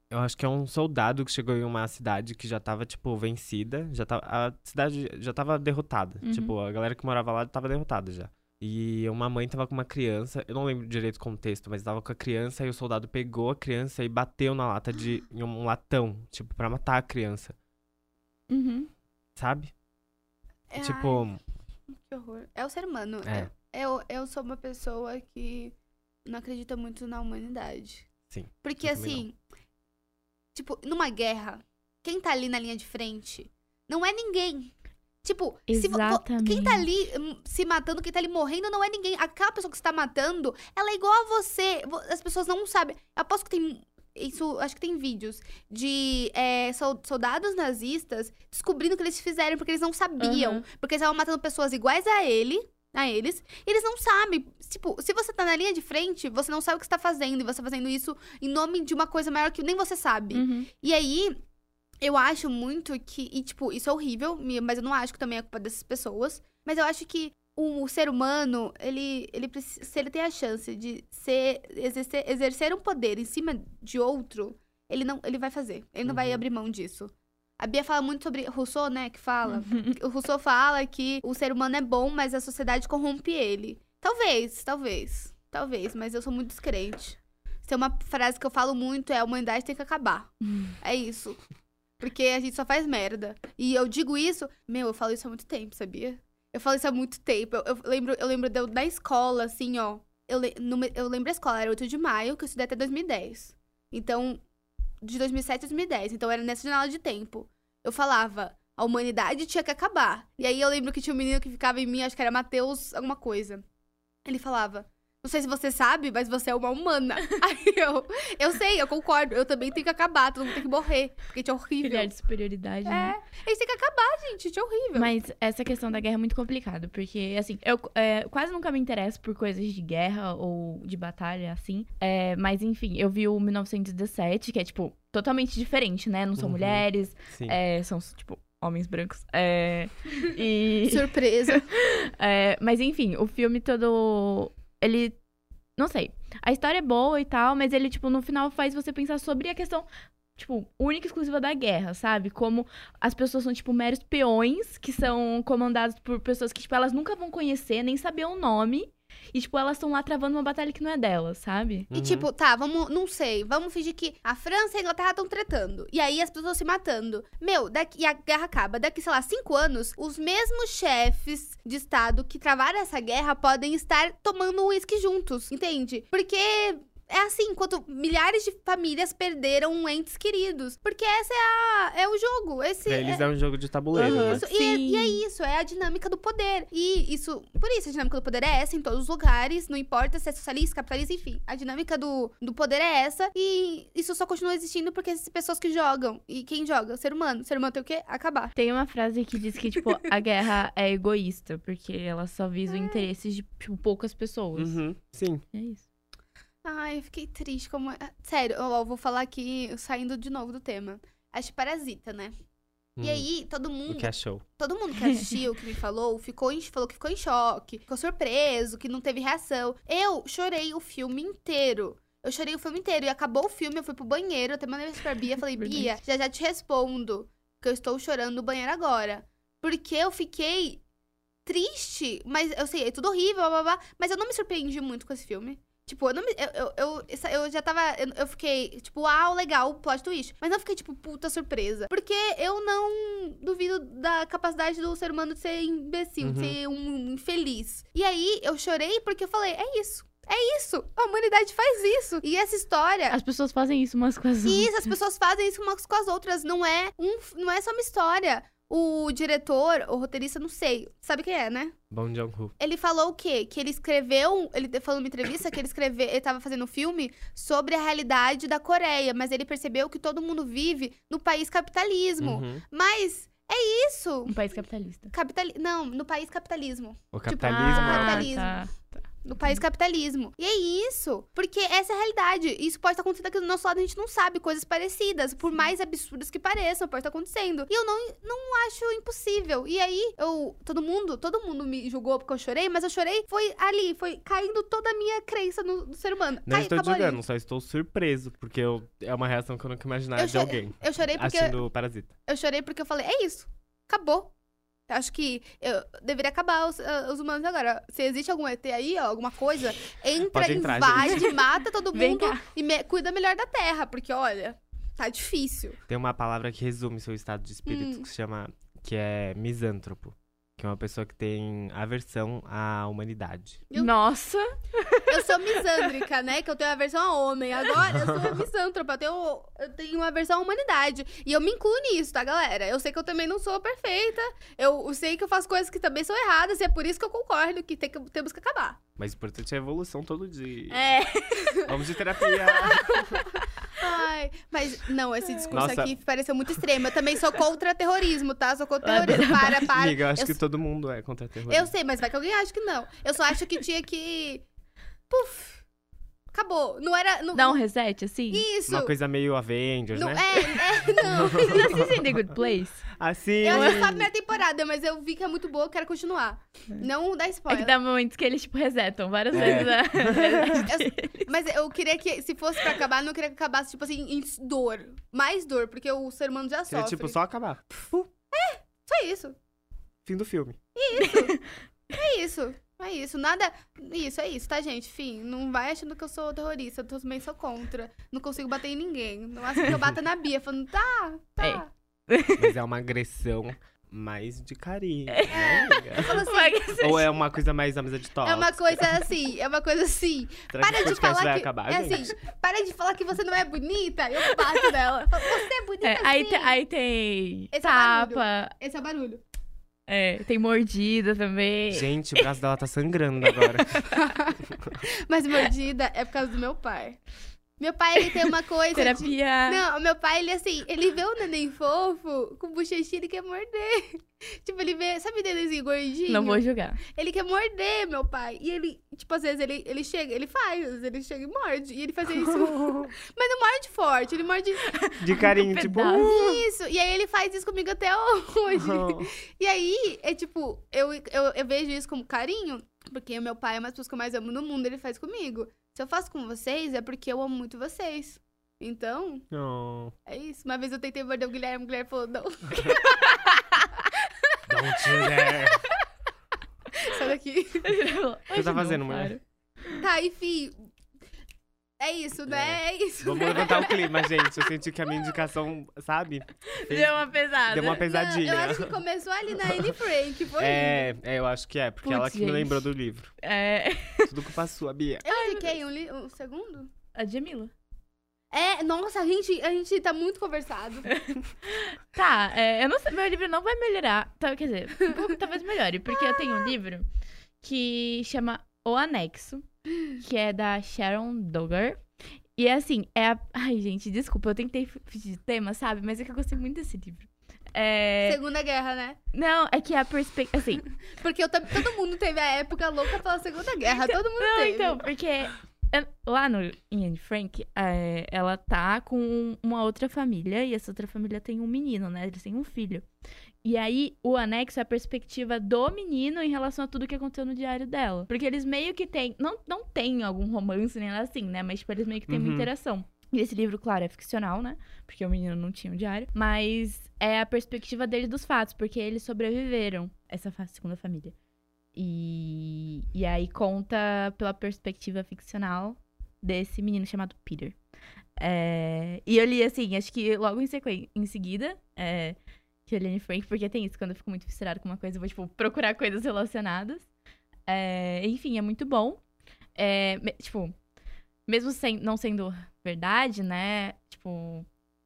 S3: Eu acho que é um soldado que chegou em uma cidade que já tava, tipo, vencida. Já tava, a cidade já tava derrotada.
S2: Uhum.
S3: Tipo, a galera que morava lá tava derrotada já. E uma mãe tava com uma criança, eu não lembro direito o contexto, mas tava com a criança e o soldado pegou a criança e bateu na lata de. em um latão, tipo, pra matar a criança.
S2: Uhum.
S3: Sabe?
S1: É,
S3: tipo.
S1: ai, que horror. É o ser humano.
S3: É.
S1: Eu, eu sou uma pessoa que não acredita muito na humanidade.
S3: Sim,
S1: Porque assim, tipo, numa guerra, quem tá ali na linha de frente não é ninguém. Tipo, se quem tá ali hum, se matando, quem tá ali morrendo, não é ninguém. Aquela pessoa que você tá matando, ela é igual a você. Vo- As pessoas não sabem. Eu aposto que tem. Isso, acho que tem vídeos de é, sol- soldados nazistas descobrindo o que eles fizeram porque eles não sabiam.
S2: Aham.
S1: Porque eles estavam matando pessoas iguais a ele, a eles, e eles não sabem. Tipo, se você tá na linha de frente, você não sabe o que você tá fazendo, e você tá fazendo isso em nome de uma coisa maior que nem você sabe.
S2: Uhum.
S1: E aí, eu acho muito que. E, tipo, isso é horrível, mas eu não acho que também é culpa dessas pessoas. Mas eu acho que o, o ser humano, ele, ele precisa. Se ele tem a chance de ser, exercer, exercer um poder em cima de outro, ele não ele vai fazer. Ele não vai
S3: Uhum.
S1: abrir mão disso. A Bia fala muito sobre Rousseau, né? Que fala.
S2: Uhum.
S1: O Rousseau fala que o ser humano é bom, mas a sociedade corrompe ele. Talvez, talvez. Talvez, mas eu sou muito descrente. Tem uma frase que eu falo muito, é a humanidade tem que acabar. É isso. Porque a gente só faz merda. E eu digo isso, meu, eu falo isso há muito tempo, sabia? Eu falo isso há muito tempo. Eu, eu lembro, eu lembro de da escola, assim, ó. Eu, no eu lembro a escola, era 8 de maio, que eu estudei até 2010. Então, de 2007 a 2010. Então, era nessa janela de tempo. Eu falava, a humanidade tinha que acabar. E aí eu lembro que tinha um menino que ficava em mim, acho que era Matheus, alguma coisa. Ele falava, não sei se você sabe, mas você é uma humana. aí eu, eu sei, eu concordo. Eu também tenho que acabar, todo mundo tem que morrer. Porque gente é horrível.
S2: Criar de superioridade, né?
S1: É, eles têm que acabar, gente. Gente, é horrível.
S2: Mas essa questão da guerra é muito complicado, porque, assim, eu é, quase nunca me interesso por coisas de guerra ou de batalha, assim. É, mas, enfim, eu vi o 1917, que é, tipo, totalmente diferente, né? Não são
S3: Uhum.
S2: mulheres,
S3: Sim.
S2: é, são, tipo, homens brancos. É, e...
S1: Surpresa.
S2: É, mas enfim, o filme todo. Ele. Não sei. A história é boa e tal, mas ele, tipo, no final faz você pensar sobre a questão, tipo, única e exclusiva da guerra, sabe? Como as pessoas são, tipo, meros peões que são comandados por pessoas que, tipo, elas nunca vão conhecer, nem saber o nome. E, tipo, elas estão lá travando uma batalha que não é delas, sabe?
S1: E tipo, tá, vamos, não sei, vamos fingir que a França e a Inglaterra estão tretando. E aí as pessoas se matando. Meu, daqui, e a guerra acaba. Daqui, sei lá, cinco anos, os mesmos chefes de Estado que travaram essa guerra podem estar tomando um uísque juntos, entende? Porque. É assim, enquanto milhares de famílias perderam entes queridos. Porque essa é a. É o jogo. Esse
S3: Pra
S1: é,
S3: eles é um jogo de tabuleiro,
S2: Aham.
S3: né?
S1: Isso, e, é,
S2: Sim.
S1: e é isso, é a dinâmica do poder. E isso, por isso, a dinâmica do poder é essa em todos os lugares, não importa se é socialista, capitalista, enfim. A dinâmica do, do poder é essa e isso só continua existindo porque essas pessoas que jogam. E quem joga? O ser humano. O ser humano tem o quê? Acabar.
S2: Tem uma frase que diz que, tipo, a guerra é egoísta, porque ela só visa o interesse de, tipo, poucas pessoas.
S3: Uhum. Sim.
S2: É isso.
S1: Ai, eu fiquei triste como. é- Sério, ó, eu vou falar aqui, saindo de novo do tema. Acho Parasita, né? E
S3: Hum.
S1: aí, todo mundo.
S3: Que achou?
S1: Todo mundo que assistiu, que me falou, ficou em, falou que ficou em choque, ficou surpreso, que não teve reação. Eu chorei o filme inteiro. Eu chorei o filme inteiro. E acabou o filme, eu fui pro banheiro, até mandei pra Bia, falei. Bia, já já te respondo, que eu estou chorando no banheiro agora. Porque eu fiquei triste, mas eu sei, é tudo horrível, blá, blá, blá, mas eu não me surpreendi muito com esse filme. Tipo, eu não me. Eu, eu, eu, eu já tava. Eu, eu fiquei, tipo, ah, legal, plot twist. Mas não fiquei, tipo, puta surpresa. Porque eu não duvido da capacidade do ser humano de ser imbecil, de
S3: Uhum.
S1: ser um infeliz. E aí eu chorei porque eu falei, é isso. É isso. A humanidade faz isso. E essa história.
S2: As pessoas fazem isso umas com as
S1: E
S2: outras.
S1: isso, as pessoas fazem isso umas com as outras. Não é, um, não é só uma história. O diretor, o roteirista, não sei. Sabe quem é, né?
S3: Bom Jong-ho.
S1: Ele falou o quê? Que ele escreveu. Ele falou numa entrevista que ele escreveu. Ele tava fazendo um filme sobre a realidade da Coreia. Mas ele percebeu que todo mundo vive no país capitalismo.
S3: Uhum.
S1: Mas é isso.
S2: Um país capitalista.
S1: Capitali não, no país capitalismo.
S3: O
S1: Tipo,
S3: capitalismo.
S1: ah,
S3: é-
S1: capitalismo.
S2: tá.
S1: No país capitalismo. E é isso. Porque essa é a realidade. Isso pode estar acontecendo aqui do nosso lado, a gente não sabe. Coisas parecidas. Por mais absurdas que pareçam, pode estar acontecendo. E eu não, não acho impossível. E aí, eu. Todo mundo, todo mundo me julgou porque eu chorei, mas eu chorei. Foi ali, foi caindo toda a minha crença no, no ser humano.
S3: Não
S1: Cai-
S3: estou
S1: ali.
S3: julgando, só estou surpreso, porque eu- é uma reação que eu nunca imaginava
S1: Eu
S3: de alguém
S1: Eu chorei porque.
S3: assistindo Parasita.
S1: Eu chorei porque eu falei, é isso. Acabou. Acho que eu deveria acabar os, ah, os humanos agora. Se existe algum ET aí, ó, alguma coisa, entra,
S3: entrar,
S1: invade, mata todo mundo e me- cuida melhor da Terra. Porque, olha, tá difícil.
S3: Tem uma palavra que resume seu estado de espírito
S1: Hum.
S3: que se chama que é misântropo, que é uma pessoa que tem aversão à humanidade.
S1: Eu-
S2: Nossa!
S1: Eu sou misândrica, né? Que eu tenho a versão a homem. Agora eu sou misântropa. Eu tenho, eu tenho uma versão à humanidade. E eu me incluo nisso, tá, galera? Eu sei que eu também não sou perfeita. Eu, eu sei que eu faço coisas que também são erradas. E é por isso que eu concordo que, tem que temos que acabar.
S3: Mas o importante é a evolução todo dia.
S2: É.
S3: Vamos de terapia.
S1: Ai, mas não, esse discurso
S3: Nossa.
S1: aqui pareceu muito extremo. Eu também sou contra terrorismo, tá? Sou contra
S2: Ah,
S1: terrorismo. Para, para.
S3: Amiga, eu acho
S1: Eu
S3: que
S1: s-
S3: todo mundo é contra terrorismo.
S1: Eu sei, mas vai que alguém acha que não. Eu só acho que tinha que. Puf! Acabou. Não era. Não...
S2: Dá um reset, assim?
S1: Isso!
S3: Uma coisa meio Avengers,
S1: Não,
S3: né?
S1: é, é, não.
S2: Vocês assistem The Good Place?
S3: Assim.
S1: Eu assisti só a primeira temporada, mas eu vi que é muito boa, eu quero continuar. Não dá
S2: É
S1: spoiler.
S2: que dá momentos que eles, tipo, resetam várias
S3: É.
S2: vezes a realidade.
S1: Mas eu queria que, se fosse pra acabar, eu não queria que acabasse, tipo assim, em dor. Mais dor, porque o ser humano já
S3: Seria
S1: sofre.
S3: tipo só acabar.
S1: Só isso.
S3: Fim do filme.
S1: É isso. É isso. Nada. Isso, é isso, tá, gente? Fim. Não vai achando que eu sou terrorista. Eu também sou contra. Não consigo bater em ninguém. Não acho que eu bata na Bia, falando, tá, tá.
S3: Mas é uma agressão mais de carinho,
S1: É.
S3: né, amiga?
S1: Fala assim,
S3: Ou é uma coisa mais amizade tóxica?
S1: é uma coisa assim, é uma coisa assim.
S3: Será
S1: Para
S3: que
S1: de falar
S3: vai
S1: que.
S3: acabar,
S1: é
S3: gente?
S1: assim, para de falar que você não é bonita. Eu bato nela. Você é bonita.
S2: É, aí,
S1: sim.
S2: te- aí tem
S1: Esse é o barulho.
S2: tapa,
S1: Esse é o barulho.
S2: É, tem mordida também.
S3: Gente, o braço dela tá sangrando agora.
S1: Mas mordida é por causa do meu pai. Meu pai, ele tem uma coisa. de-
S2: Terapia.
S1: Não, meu pai, ele assim, ele vê o neném fofo com bochechinha, ele quer morder. Tipo, ele vê, sabe o nenenzinho gordinho?
S2: Não vou julgar.
S1: Ele quer morder, meu pai. E ele, tipo, às vezes ele, ele chega, ele faz, às vezes ele chega e morde. E ele faz isso. Mas não morde forte, ele morde
S3: De carinho, tipo.
S1: isso. E aí ele faz isso comigo até hoje. E aí, é tipo, eu, eu, eu vejo isso como carinho, porque o meu pai é uma das pessoas que eu mais amo no mundo, ele faz comigo. Se eu faço com vocês, é porque eu amo muito vocês. Então,
S3: Não.
S1: é isso. Uma vez eu tentei morder o Guilherme, o Guilherme falou, não,
S3: Don't you dare.
S1: sai daqui.
S3: O que tá fazendo, mulher?
S1: Tá, enfim. É isso, né? É isso.
S3: Vamos levantar o clima, gente. Eu senti que a minha indicação, sabe? fez-
S2: Deu uma pesada.
S3: Deu uma
S1: Não,
S3: pesadinha.
S1: eu acho que começou ali na Anne Frank, foi
S3: É, é, eu acho que é, porque
S2: Putz,
S3: ela que me
S2: gente.
S3: lembrou do livro.
S2: É.
S3: Tudo culpa sua, Bia.
S1: Eu indiquei um, li- um segundo?
S2: A Jamila.
S1: É, nossa, a gente, a gente tá muito conversado.
S2: Tá, é, eu não sei, meu livro não vai melhorar. Tá, quer dizer, um pouco talvez melhore, porque eu tenho um livro que chama O Anexo, que é da Sharon Dogger. E é assim, é a... Ai, gente, desculpa, eu tentei fugir de tema, sabe? Mas é que eu gostei muito desse livro. É...
S1: Segunda Guerra, né?
S2: Não, é que a perspectiva... Assim,
S1: Porque eu tam- todo mundo teve a época louca pela Segunda Guerra. todo mundo
S2: Não,
S1: teve.
S2: então, porque é, lá no em Anne Frank, é, ela tá com uma outra família e essa outra família tem um menino, né? Eles têm um filho. E aí, o anexo é a perspectiva do menino em relação a tudo que aconteceu no diário dela. Porque eles meio que têm. Não, não tem algum romance nem nada assim, né? Mas, tipo, eles meio que têm uma
S3: Uhum.
S2: interação. E esse livro, claro, é ficcional, né? Porque o menino não tinha um diário. Mas é a perspectiva dele dos fatos, porque eles sobreviveram, essa segunda família. E, e aí conta pela perspectiva ficcional desse menino chamado Peter. É, e eu li, assim, acho que logo em, sequ... em seguida, é, que Frank, porque tem isso, quando eu fico muito fissurada com uma coisa, eu vou, tipo, procurar coisas relacionadas. É, enfim, é muito bom. É, me- tipo, mesmo sem, não sendo verdade, né? Tipo,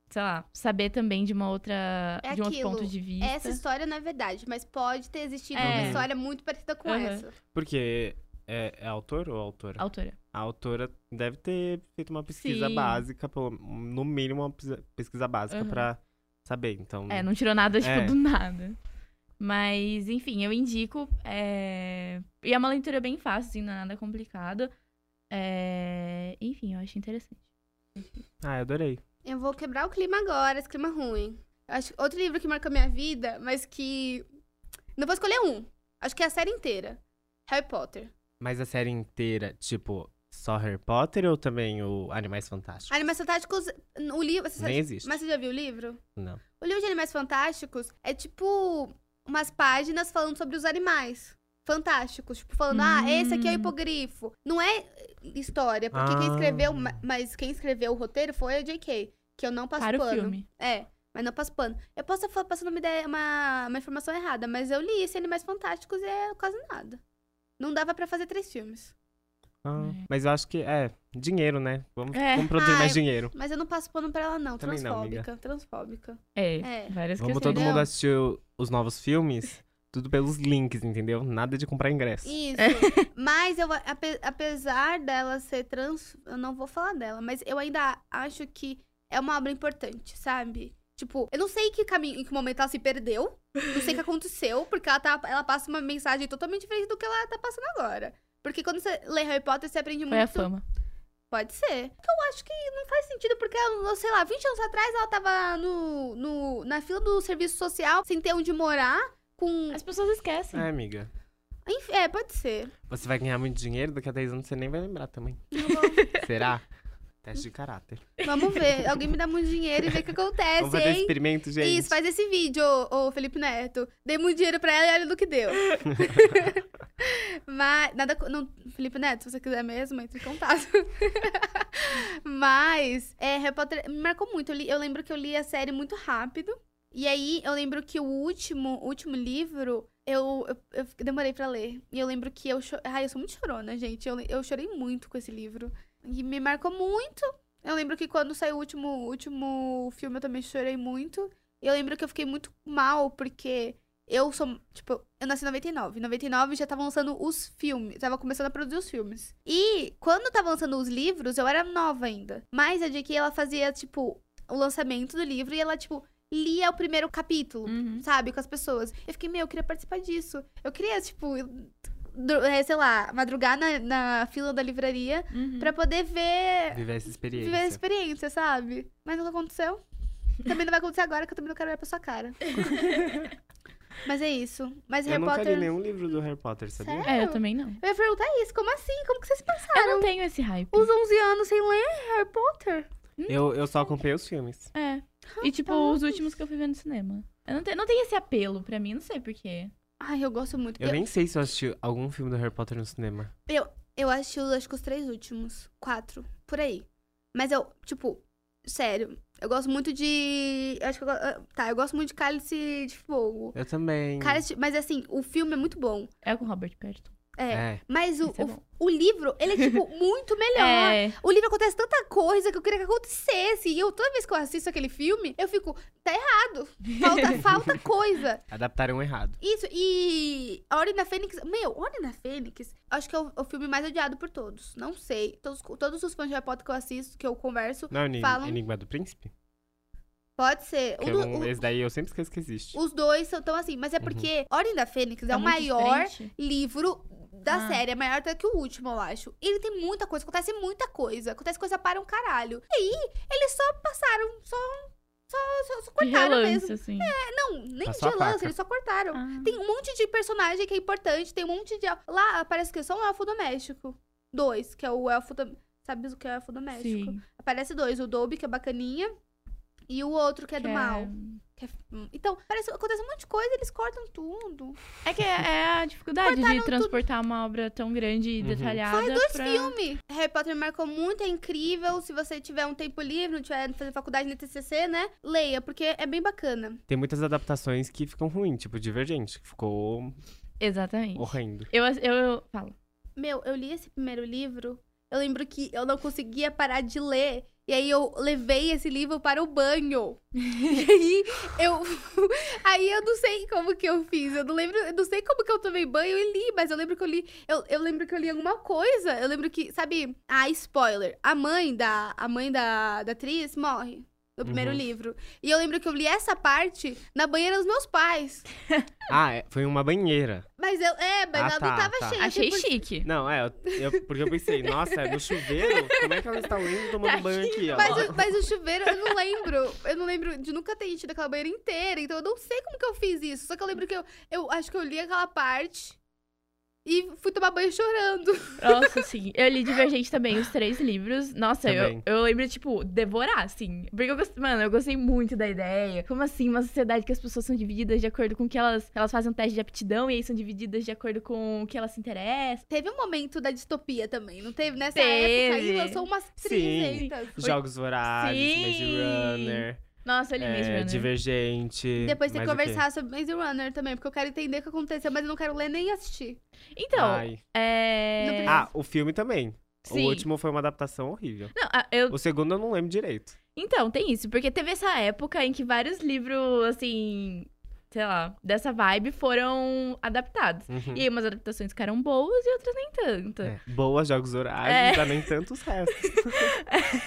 S2: sei lá, saber também de uma outra.
S1: É
S2: de um outro ponto de vista.
S1: Essa história não é verdade, mas pode ter existido
S2: É.
S1: uma história muito parecida com
S2: Aham.
S1: essa.
S3: Porque é, é autor ou autora?
S2: Autora.
S3: A autora deve ter feito uma pesquisa
S2: Sim.
S3: básica, pelo, no mínimo uma pes- pesquisa básica
S2: Aham.
S3: pra saber. Então,
S2: É, não tirou nada, tipo,
S3: É.
S2: do nada. Mas, enfim, eu indico. é, E é uma leitura bem fácil, assim, não é nada complicado. É, Enfim, eu acho interessante.
S3: ah, eu adorei.
S1: Eu vou quebrar o clima agora, esse clima ruim. Acho outro livro que marcou minha vida, mas que. Não vou escolher um. Acho que é a série inteira. Harry Potter.
S3: Mas a série inteira, tipo, só Harry Potter ou também o Animais Fantásticos?
S1: Animais Fantásticos. O livro. Você
S3: Nem
S1: sabe-
S3: existe.
S1: Mas você já viu o livro?
S3: Não.
S1: O livro de Animais Fantásticos é tipo umas páginas falando sobre os animais fantásticos. Tipo, falando, ah, esse aqui é o
S2: Hum.
S1: hipogrifo. Não é história, porque quem
S3: Ah.
S1: escreveu, ma- mas quem escreveu o roteiro foi a J.K., que eu não passo
S2: Para o
S1: pano.
S2: filme.
S1: É, mas não passo pano. Eu posso estar passando uma, ideia, uma, uma informação errada, mas eu li esse Animais Fantásticos e é quase nada. Não dava pra fazer três filmes.
S3: Ah,
S2: É.
S3: Mas eu acho que, é, dinheiro, né? Vamos,
S2: É.
S3: vamos produzir
S1: Ai,
S3: mais dinheiro.
S1: Mas eu não passo pano pra ela, não.
S3: Também não.
S1: Transfóbica. transfóbica.
S2: É,
S1: É.
S2: várias
S3: Vamos
S2: questões.
S3: todo mundo assistir os novos filmes, tudo pelos links, entendeu? Nada de comprar ingresso.
S1: Isso. mas eu, ape- apesar dela ser trans, eu não vou falar dela, mas eu ainda acho que é uma obra importante, sabe? Tipo, eu não sei em que caminho, em que momento ela se perdeu. Não sei o que aconteceu, porque ela, tá, ela passa uma mensagem totalmente diferente do que ela tá passando agora. Porque quando você lê Harry Potter, você aprende
S2: Foi a
S1: muito.
S2: fama.
S1: Pode ser. Eu acho que não faz sentido, porque, eu sei lá, 20 anos atrás ela tava no, no, na fila do serviço social, sem ter onde morar, com.
S2: As pessoas esquecem.
S3: É, amiga.
S1: Enfim, é, pode ser.
S3: Você vai ganhar muito dinheiro, daqui a 10 anos você nem vai lembrar também.
S1: Vou-
S3: Será? Teste de caráter.
S1: Vamos ver. Alguém me dá muito dinheiro e vê o que acontece,
S3: Vamos fazer
S1: hein?
S3: experimento, gente.
S1: Isso, faz esse vídeo, ô, ô Felipe Neto. Dei muito dinheiro pra ela e olha do que deu. Mas, nada. Não, Felipe Neto, se você quiser mesmo, entre em contato. Mas, é, Harry Potter me marcou muito. Eu, li- eu lembro que eu li a série muito rápido. E aí, eu lembro que o último, último livro, eu, eu, eu demorei pra ler. E eu lembro que eu... Cho... Ai, eu sou muito chorona, gente. Eu, eu chorei muito com esse livro. E me marcou muito. Eu lembro que quando saiu o último, último filme, eu também chorei muito. E eu lembro que eu fiquei muito mal, porque eu sou, tipo, eu nasci em 99. Em 99 já estavam lançando os filmes, tava começando a produzir os filmes. E quando tava lançando os livros, eu era nova ainda. Mas a J.K. ela fazia, tipo, o lançamento do livro e ela, tipo, lia o primeiro capítulo,
S2: Uhum.
S1: sabe, com as pessoas. Eu fiquei, meu, eu queria participar disso. Eu queria, tipo, sei lá, madrugar na, na fila da livraria
S2: Uhum.
S1: pra poder ver
S3: Viver essa experiência.
S1: viver a experiência, sabe? Mas não aconteceu. Também não vai acontecer agora, que eu também não quero olhar pra sua cara. Mas é isso. Mas
S3: Eu
S1: Harry
S3: nunca
S1: Potter.
S3: li nenhum livro do Harry Potter, sabia?
S1: Sério?
S2: É, eu também não.
S1: Eu ia perguntar isso, como assim? Como que vocês
S2: Eu
S1: passaram
S2: não tenho esse hype.
S1: os 11 anos sem ler Harry Potter?
S3: Eu, eu só acompanhei os filmes.
S2: É. E, tipo, os últimos que eu fui ver no cinema. Eu não, tenho, não tem esse apelo pra mim, não sei porquê.
S1: Ai, eu gosto muito.
S3: Eu
S1: Eu,
S3: nem sei se eu assisti algum filme do Harry Potter no cinema.
S1: eu, eu assisti, os- acho que os três últimos. Quatro. Por aí. Mas eu, tipo, sério. Eu gosto muito de. eu Acho que eu, go- Tá, eu gosto muito de Cálice de Fogo.
S3: Eu também.
S1: Cálice, mas assim, o filme é muito bom.
S2: É com o Robert Pattinson.
S1: É.
S3: É.
S1: Mas o,
S2: é
S1: o, o livro, ele é, tipo, muito melhor.
S2: É.
S1: O livro acontece tanta coisa que eu queria que acontecesse. E eu, toda vez que eu assisto aquele filme, eu fico, tá errado. Falta, falta coisa.
S3: Adaptaram errado.
S1: Isso, e a Ordem da Fênix. Meu, Ordem da Fênix, acho que é o, o filme mais odiado por todos. Não sei. Todos, todos os fãs de Harry Potter que eu assisto, que eu converso,
S3: Não é
S1: Falam-
S3: Enigma do Príncipe?
S1: Pode ser. O do-
S3: não-
S1: o-
S3: Esse daí eu sempre esqueço que existe.
S1: os dois são tão assim. Mas é
S3: Uhum.
S1: porque Ordem da Fênix é
S2: Tá
S1: o maior
S2: diferente.
S1: livro da
S2: Ah.
S1: série. É maior até que o último, eu acho. Ele tem muita coisa, acontece muita coisa. Acontece coisa para um caralho. E aí, eles só passaram, só. Só, só, só
S2: De
S1: cortaram
S2: relance,
S1: mesmo.
S2: assim.
S1: Não, nem de lance, eles só cortaram.
S2: Ah.
S1: Tem um monte de personagem que é importante, tem um monte de. Lá parece que só um elfo doméstico. Dois, que é o elfo. dom- Sabe o que é o elfo doméstico?
S2: Sim.
S1: Aparece dois, o Dobby, que é bacaninha, e o outro que é do
S2: que
S1: mal. Que é- hum, Então, parece que acontece um monte de coisa, eles cortam tudo.
S2: É que é, é a dificuldade
S1: Cortaram
S2: de
S1: tudo.
S2: transportar uma obra tão grande e
S3: Uhum.
S2: detalhada.
S1: Faz dois
S2: pra...
S1: filmes. Harry Potter me marcou muito, é incrível. Se você tiver um tempo livre, não tiver fazer faculdade no TCC, né? Leia, porque é bem bacana.
S3: Tem muitas adaptações que ficam ruins, tipo Divergente, que ficou
S2: Exatamente.
S3: horrendo.
S2: Eu, eu, eu falo.
S1: Meu, eu li esse primeiro livro. Eu lembro que eu não conseguia parar de ler. E aí eu levei esse livro para o banho. E aí eu. Aí eu não sei como que eu fiz. Eu não lembro. Eu não sei como que eu tomei banho e li, mas eu lembro que eu li. Eu, eu lembro que eu li alguma coisa. Eu lembro que, sabe, ah, spoiler. A mãe da. A mãe da, da atriz morre. No primeiro
S3: Uhum.
S1: livro. E eu lembro que eu li essa parte na banheira dos meus pais.
S3: Ah, é, foi uma banheira.
S1: Mas eu. É, mas
S3: Ah,
S1: ela
S3: tá,
S1: não tava
S3: tá.
S1: cheia.
S2: Achei
S1: tipo,
S2: chique.
S3: Não, é, eu, eu- porque eu pensei, nossa, é no chuveiro? Como é que ela está lendo e tomando banho aqui, ó?
S1: Mas, o- mas o chuveiro, eu não lembro. Eu não lembro de nunca ter enchido aquela banheira inteira. Então eu não sei como que eu fiz isso. Só que eu lembro que eu, eu acho que eu li aquela parte e fui tomar banho chorando.
S2: Nossa, sim. Eu li Divergente também, os três livros. Nossa, eu,
S3: Também.
S2: eu lembro, tipo, devorar, assim. Porque eu gostei, mano, eu gostei muito da ideia. Como assim, uma sociedade que as pessoas são divididas de acordo com o que elas. Elas fazem um teste de aptidão e aí são divididas de acordo com o que elas se interessam.
S1: Teve um momento da distopia também, não teve? Nessa
S2: Teve.
S1: época aí lançou umas
S3: Sim.
S1: 300.
S3: Jogos Vorazes,
S2: Sim.
S3: Maze Runner,
S2: Nossa, mesmo,
S3: é,
S2: né?
S3: Divergente.
S1: Depois tem que conversar sobre Maze Runner também, porque eu quero entender o que aconteceu, mas eu não quero ler nem assistir.
S2: Então,
S3: Ai.
S2: é.
S3: Ah, o filme também.
S2: Sim.
S3: O último foi uma adaptação horrível.
S2: Não, eu...
S3: O segundo eu não lembro direito.
S2: Então, tem isso, porque teve essa época em que vários livros, assim, sei lá, dessa vibe foram adaptados.
S3: Uhum.
S2: E aí umas adaptações ficaram boas e outras nem tanto.
S3: É, Boas Jogos Vorazes,
S2: É.
S3: nem tantos restos.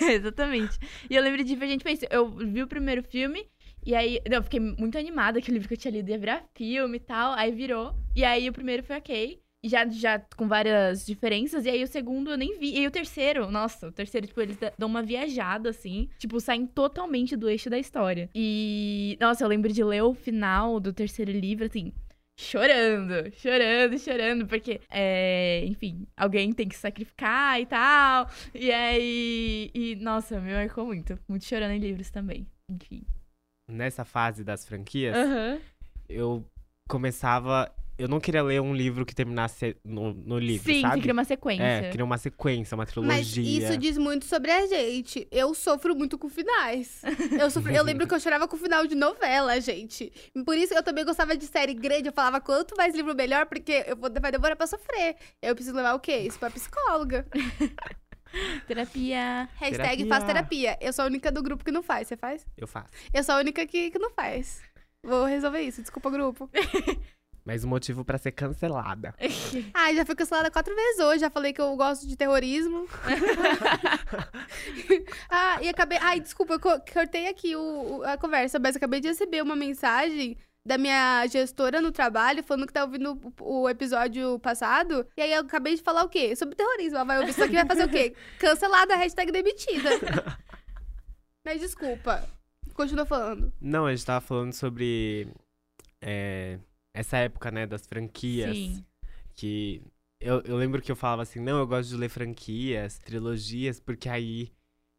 S2: Exatamente. E eu lembro de Divergente Pense. Eu vi o primeiro filme. E aí, não, eu fiquei muito animada que o livro que eu tinha lido ia virar filme e tal. Aí virou. E aí o primeiro foi ok. Já, já com várias diferenças. E aí o segundo eu nem vi. E aí o terceiro, nossa, o terceiro, tipo, eles dão uma viajada, assim. Tipo, saem totalmente do eixo da história. E, nossa, eu lembro de ler o final do terceiro livro, assim, chorando, chorando, chorando, porque, é, enfim, alguém tem que se sacrificar e tal. E aí, e, nossa, me marcou muito. Muito chorando em livros também. Enfim.
S3: Nessa fase das franquias,
S2: Aham.
S3: eu começava. Eu não queria ler um livro que terminasse no, no livro,
S2: Sim,
S3: sabe?
S2: você cria uma sequência.
S3: É, queria uma sequência, uma trilogia.
S1: Mas isso diz muito sobre a gente. Eu sofro muito com finais. Eu, sofro- eu lembro que eu chorava com final de novela, gente. Por isso eu também gostava de série grande. Eu falava, quanto mais livro melhor, porque eu vou, vai demorar pra sofrer. Eu preciso levar o quê? Isso pra psicóloga.
S2: Terapia.
S1: Hashtag
S3: Terapia.
S1: faz terapia. Eu sou a única do grupo que não faz. Você faz?
S3: Eu faço.
S1: Eu sou a única que, que não faz. Vou resolver isso. Desculpa, grupo.
S3: Mas o motivo pra ser cancelada.
S1: Ai, já fui cancelada quatro vezes hoje. Já falei que eu gosto de terrorismo. ah, e acabei. Ai, desculpa, eu co- cortei aqui o, o- a conversa, mas acabei de receber uma mensagem da minha gestora no trabalho falando que tá ouvindo o, o episódio passado. E aí eu acabei de falar o quê? Sobre terrorismo. Ela vai ouvir isso aqui e vai fazer o quê? Cancelada, hashtag demitida. mas desculpa. Continua falando.
S3: Não, a gente tava falando sobre é, essa época, né, das franquias.
S2: Sim.
S3: Que eu, eu lembro que eu falava assim, não, eu gosto de ler franquias, trilogias, porque aí,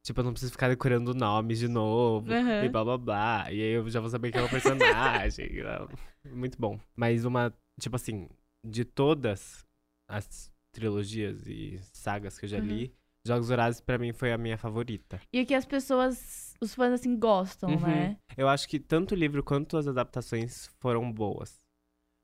S3: tipo, eu não preciso ficar decorando nomes de novo
S2: Aham.
S3: e blá blá blá. E aí eu já vou saber quem é o personagem. Muito bom. Mas uma, tipo assim, de todas as trilogias e sagas que eu já
S2: Uhum.
S3: li, Jogos Vorazes pra mim foi a minha favorita.
S2: E o que as pessoas, os fãs, assim, gostam,
S3: Uhum.
S2: né?
S3: Eu acho que tanto o livro quanto as adaptações foram boas.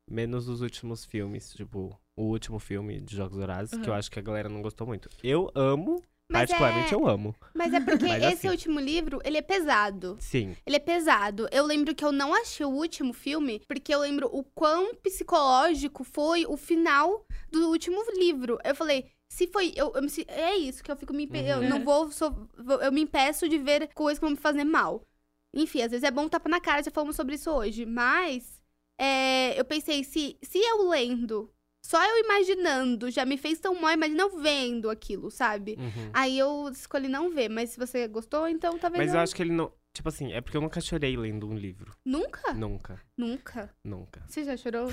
S3: Menos os últimos filmes, tipo, o último filme de Jogos Vorazes, que eu
S2: Uhum.
S3: acho que a galera não gostou muito. Eu amo,
S1: Mas
S3: particularmente
S1: é,
S3: eu amo.
S1: mas é porque
S3: Mas
S1: esse
S3: assim-
S1: último livro, ele é pesado.
S3: Sim.
S1: Ele é pesado. Eu lembro que eu não achei o último filme, porque eu lembro o quão psicológico foi o final do último livro. Eu falei, se foi. Eu, eu si- é isso que eu fico me. impe- Eu
S3: Uhum.
S1: não vou, sou- Eu me impeço de ver coisas que vão me fazer mal. Enfim, às vezes é bom tapa na cara, já falamos sobre isso hoje. Mas. É, eu pensei, se, se eu lendo, só eu imaginando, já me fez tão mal, imagina eu vendo aquilo, sabe?
S3: Uhum.
S1: Aí eu escolhi não ver, mas se você gostou, então talvez
S3: Mas
S1: eu...
S3: eu acho que ele não. Tipo assim, é porque eu nunca chorei lendo um livro.
S1: Nunca?
S3: Nunca.
S1: Nunca.
S3: Nunca.
S1: Você já chorou?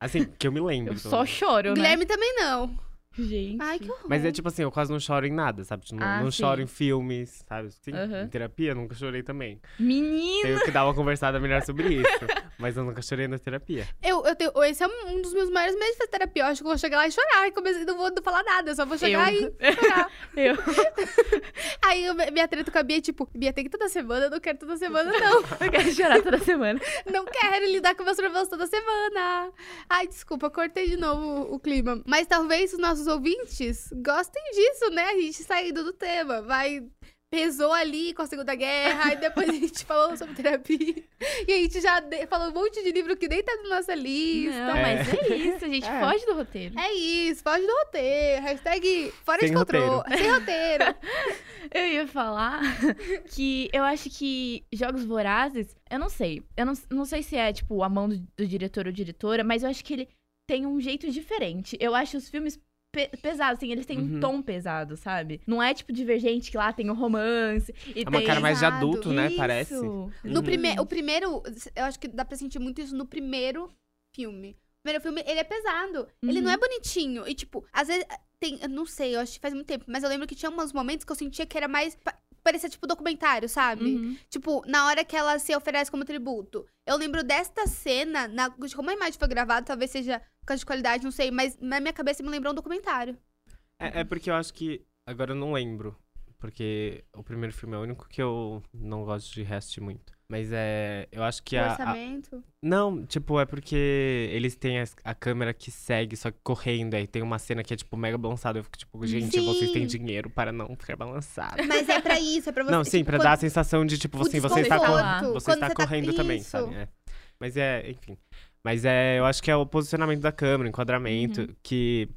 S3: Assim, que eu me lembro.
S2: Eu só choro, né?
S1: Guilherme também não.
S2: Gente.
S1: Ai, que horror.
S3: Mas é tipo assim, eu quase não choro em nada, sabe? Tipo, não,
S2: Ah,
S3: não choro em filmes, sabe? Sim,
S2: Aham.
S3: Em terapia, nunca chorei também.
S2: Menino!
S3: Tenho que dar uma conversada melhor sobre isso. mas eu nunca chorei na terapia.
S1: Eu, eu tenho, esse é um dos meus maiores medos de fazer terapia. Eu acho que eu vou chegar lá e chorar. E comecei, não vou falar nada, eu só vou chegar
S2: Eu.
S1: e chorar.
S2: Eu.
S1: Aí eu- minha treta com a Bia é tipo, Bia, tem que toda semana, eu não quero toda semana, não.
S2: Eu quero chorar toda semana.
S1: não quero lidar com meus problemas toda semana. Ai, desculpa, cortei de novo o clima. Mas talvez os nossos ouvintes gostem disso, né? A gente saindo do tema. Vai. Pesou ali com a Segunda Guerra, e depois a gente falou sobre terapia. E a gente já falou um monte de livro que nem tá na nossa lista.
S2: Não, mas é isso, a gente
S1: É.
S2: foge do roteiro.
S1: É isso, foge do roteiro. Hashtag fora
S3: Sem
S1: de controle. Sem roteiro.
S2: Eu ia falar que eu acho que Jogos Vorazes, eu não sei. Eu não, não sei se é, tipo, a mão do, do diretor ou diretora, mas eu acho que ele tem um jeito diferente. Eu acho os filmes pe- pesados, assim, eles têm um
S3: Uhum.
S2: tom pesado, sabe? Não é, tipo, divergente, que lá tem o romance. E
S3: É uma
S2: tem...
S3: cara mais de adulto, né?
S2: Isso.
S3: Parece.
S1: No
S3: Uhum.
S1: prime o primeiro, eu acho que dá pra sentir muito isso no primeiro filme. O primeiro filme, ele é pesado. Ele
S2: Uhum.
S1: não é bonitinho. E, tipo, às vezes tem. Eu não sei, eu acho que faz muito tempo, mas eu lembro que tinha uns momentos que eu sentia que era mais. pa- Parecia tipo documentário, sabe?
S2: Uhum.
S1: Tipo, na hora que ela se oferece como tributo. Eu lembro desta cena, na, de como a imagem foi gravada, talvez seja causa de qualidade, não sei, mas na minha cabeça me lembrou um documentário.
S3: É, é porque eu acho que. Agora eu não lembro. Porque o primeiro filme é o único que eu não gosto de resto muito. Mas é. Eu acho que
S1: o
S3: a, a-
S1: orçamento.
S3: Não, tipo, é porque eles têm as- a, câmera que segue, só que correndo. Aí tem uma cena que é, tipo, mega balançada. Eu fico, tipo, gente, vocês têm
S1: Sim.
S3: dinheiro para não ficar balançado.
S1: Mas é pra isso, é pra você.
S3: não, sim,
S1: tipo,
S3: pra
S1: quando-
S3: dar a sensação de, tipo, assim, você está,
S2: desconforto,
S3: cor- você
S1: quando
S3: está
S1: você tá-
S3: correndo também,
S1: isso.
S3: sabe? É. Mas é, enfim. Mas é, eu acho que é o posicionamento da câmera, o enquadramento,
S2: Uhum.
S3: que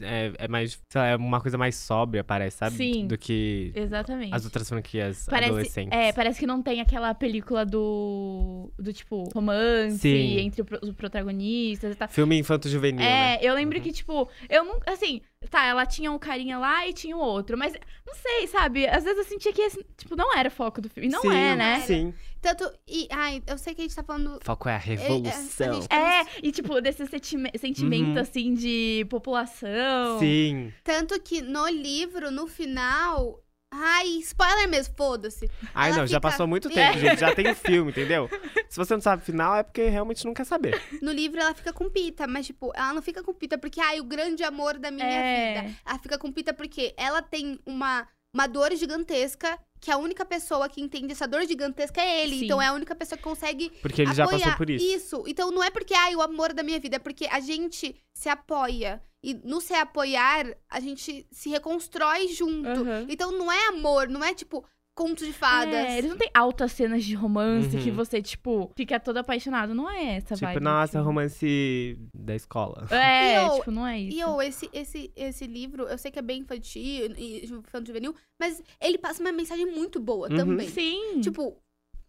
S3: é, é mais, sei lá, é uma coisa mais sóbria, parece, sabe?
S2: Sim.
S3: Do que
S2: Exatamente.
S3: as outras franquias
S2: Parece,
S3: adolescentes.
S2: é, parece que não tem aquela película do, do tipo, romance
S3: Sim.
S2: entre os protagonistas e tal.
S3: Filme infanto-juvenil, né?
S2: É, eu lembro
S3: Uhum.
S2: que, tipo, eu não. Assim, tá, ela tinha um carinha lá e tinha o outro, mas não sei, sabe? Às vezes eu sentia que, esse, tipo, não era o foco do filme. E não
S3: sim,
S2: é, né?
S3: Sim.
S1: Tanto. E, ai, eu sei que a gente tá falando.
S3: Foco é a
S1: é,
S3: revolução.
S1: a gente-
S2: É, e, tipo, desse sentime- sentimento,
S3: Uhum.
S2: assim, de população.
S3: Sim.
S1: Tanto que no livro, no final. Ai, spoiler mesmo, foda-se.
S3: Ai,
S1: Ela
S3: não, já
S1: fica-
S3: passou muito tempo, gente. Já tem o filme, entendeu? Se você não sabe o final, é porque realmente não quer saber.
S1: No livro ela fica com pita, mas, tipo, ela não fica com pita porque, ai, o grande amor da minha
S2: É.
S1: vida. Ela fica com pita porque ela tem uma, uma dor gigantesca que a única pessoa que entende essa dor gigantesca é ele.
S2: Sim.
S1: Então é a única pessoa que consegue
S3: Porque ele já
S1: apoiar.
S3: passou por isso.
S1: Então não é porque, ai, o amor da minha vida, é porque a gente se apoia. E no se apoiar, a gente se reconstrói junto.
S2: Aham.
S1: Então não é amor, não é tipo conto de fadas.
S2: É, eles não têm altas cenas de romance
S3: Uhum.
S2: que você, tipo, fica todo apaixonado. Não é essa
S3: Tipo,
S2: vibe. do
S3: nossa,
S2: filme.
S3: romance da escola.
S2: É,
S1: E eu-
S2: tipo, não é isso.
S1: E eu, esse, esse, esse livro, eu sei que é bem infantil e juvenil, mas ele passa uma mensagem muito boa
S3: Uhum.
S1: também.
S2: Sim.
S1: Tipo,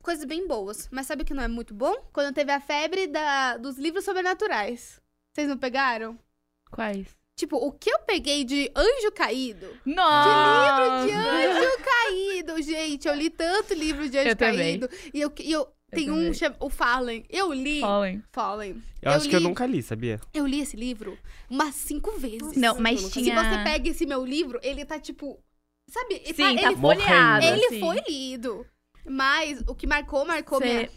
S1: coisas bem boas. Mas sabe o que não é muito bom? Quando teve a febre da, dos livros sobrenaturais. Vocês não pegaram?
S2: Quais?
S1: Tipo, o que eu peguei de Anjo Caído?
S2: Nossa!
S1: De Anjo Caído, gente. Eu li tanto livro de Anjo
S2: Eu também.
S1: Caído. E eu, e eu tem um, chama- o Fallen. Eu li.
S2: Fallen.
S1: Fallen.
S3: Eu, acho que eu
S1: li-
S3: nunca li, sabia?
S1: Eu li esse livro umas cinco vezes.
S2: Não, mas
S1: Se
S2: tinha...
S1: você pega esse meu livro, ele tá tipo. Sabe? Ele
S2: Sim,
S1: tá,
S2: tá
S1: ele,
S2: folheado,
S1: ele
S2: assim.
S1: foi lido. Mas o que marcou, marcou
S2: Cê-
S1: minha.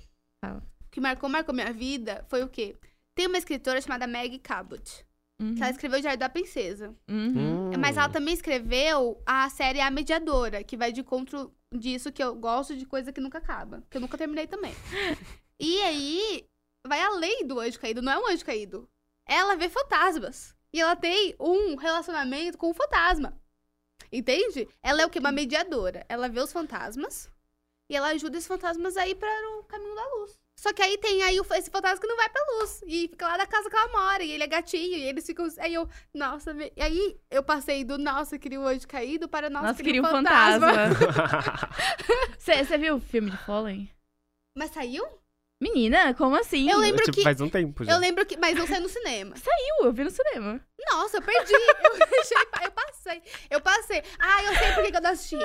S2: Fala.
S1: O que marcou, marcou minha vida foi o quê? Tem uma escritora chamada Meg Cabot.
S2: Uhum.
S1: Que ela escreveu o Diário da Princesa.
S2: Uhum.
S3: Hum.
S1: Mas ela também escreveu a série A Mediadora, que vai de encontro disso que eu gosto de coisa que nunca acaba. Que eu nunca terminei também. e aí, vai além do anjo caído. Não é um anjo caído. Ela vê fantasmas. E ela tem um relacionamento com o fantasma. Entende? Ela é o quê? Uma mediadora. Ela vê os fantasmas e ela ajuda esses fantasmas a ir para o caminho da luz. Só que aí tem aí o- esse fantasma que não vai pra luz. E fica lá na casa que ela mora. E ele é gatinho. E eles ficam. Aí eu, nossa, e aí eu passei do nossa, queria o anjo caído para nossa,
S2: Nossa,
S1: queria
S2: queria
S1: fantasma.
S2: fantasma. Você viu o filme de Fallen?
S1: Mas saiu?
S2: Menina, como assim?
S1: Eu lembro
S3: tipo,
S1: que-
S3: faz um tempo já.
S1: Eu lembro que. Mas não saiu no cinema.
S2: Saiu, eu vi no cinema.
S1: Nossa, eu perdi. Eu, deixei, eu passei. Eu passei. Ah, eu sei por que eu não assisti.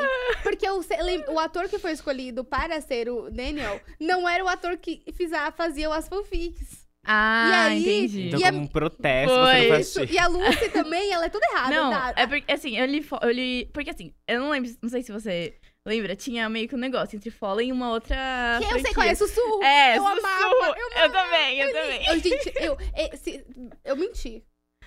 S1: Porque lem- o ator que foi escolhido para ser o Daniel não era o ator que fiz- fazia as fanfics.
S2: Ah,
S1: E aí-
S2: entendi.
S3: Então,
S1: E a-
S3: como um protesto, você não
S2: Foi.
S3: vai
S1: Isso.
S3: assistir.
S1: E a Lucy também, ela é tudo errada.
S2: Não,
S1: tá?
S2: é porque, assim, eu li, eu li... Porque, assim, eu não lembro, não sei se você lembra, tinha meio que um negócio entre Fallen e uma outra
S1: Que eu sei qual é sussurro.
S2: É,
S1: eu
S2: Sussurro.
S1: amava. Eu,
S2: Eu também, eu também.
S1: eu, gente, eu, esse- eu menti.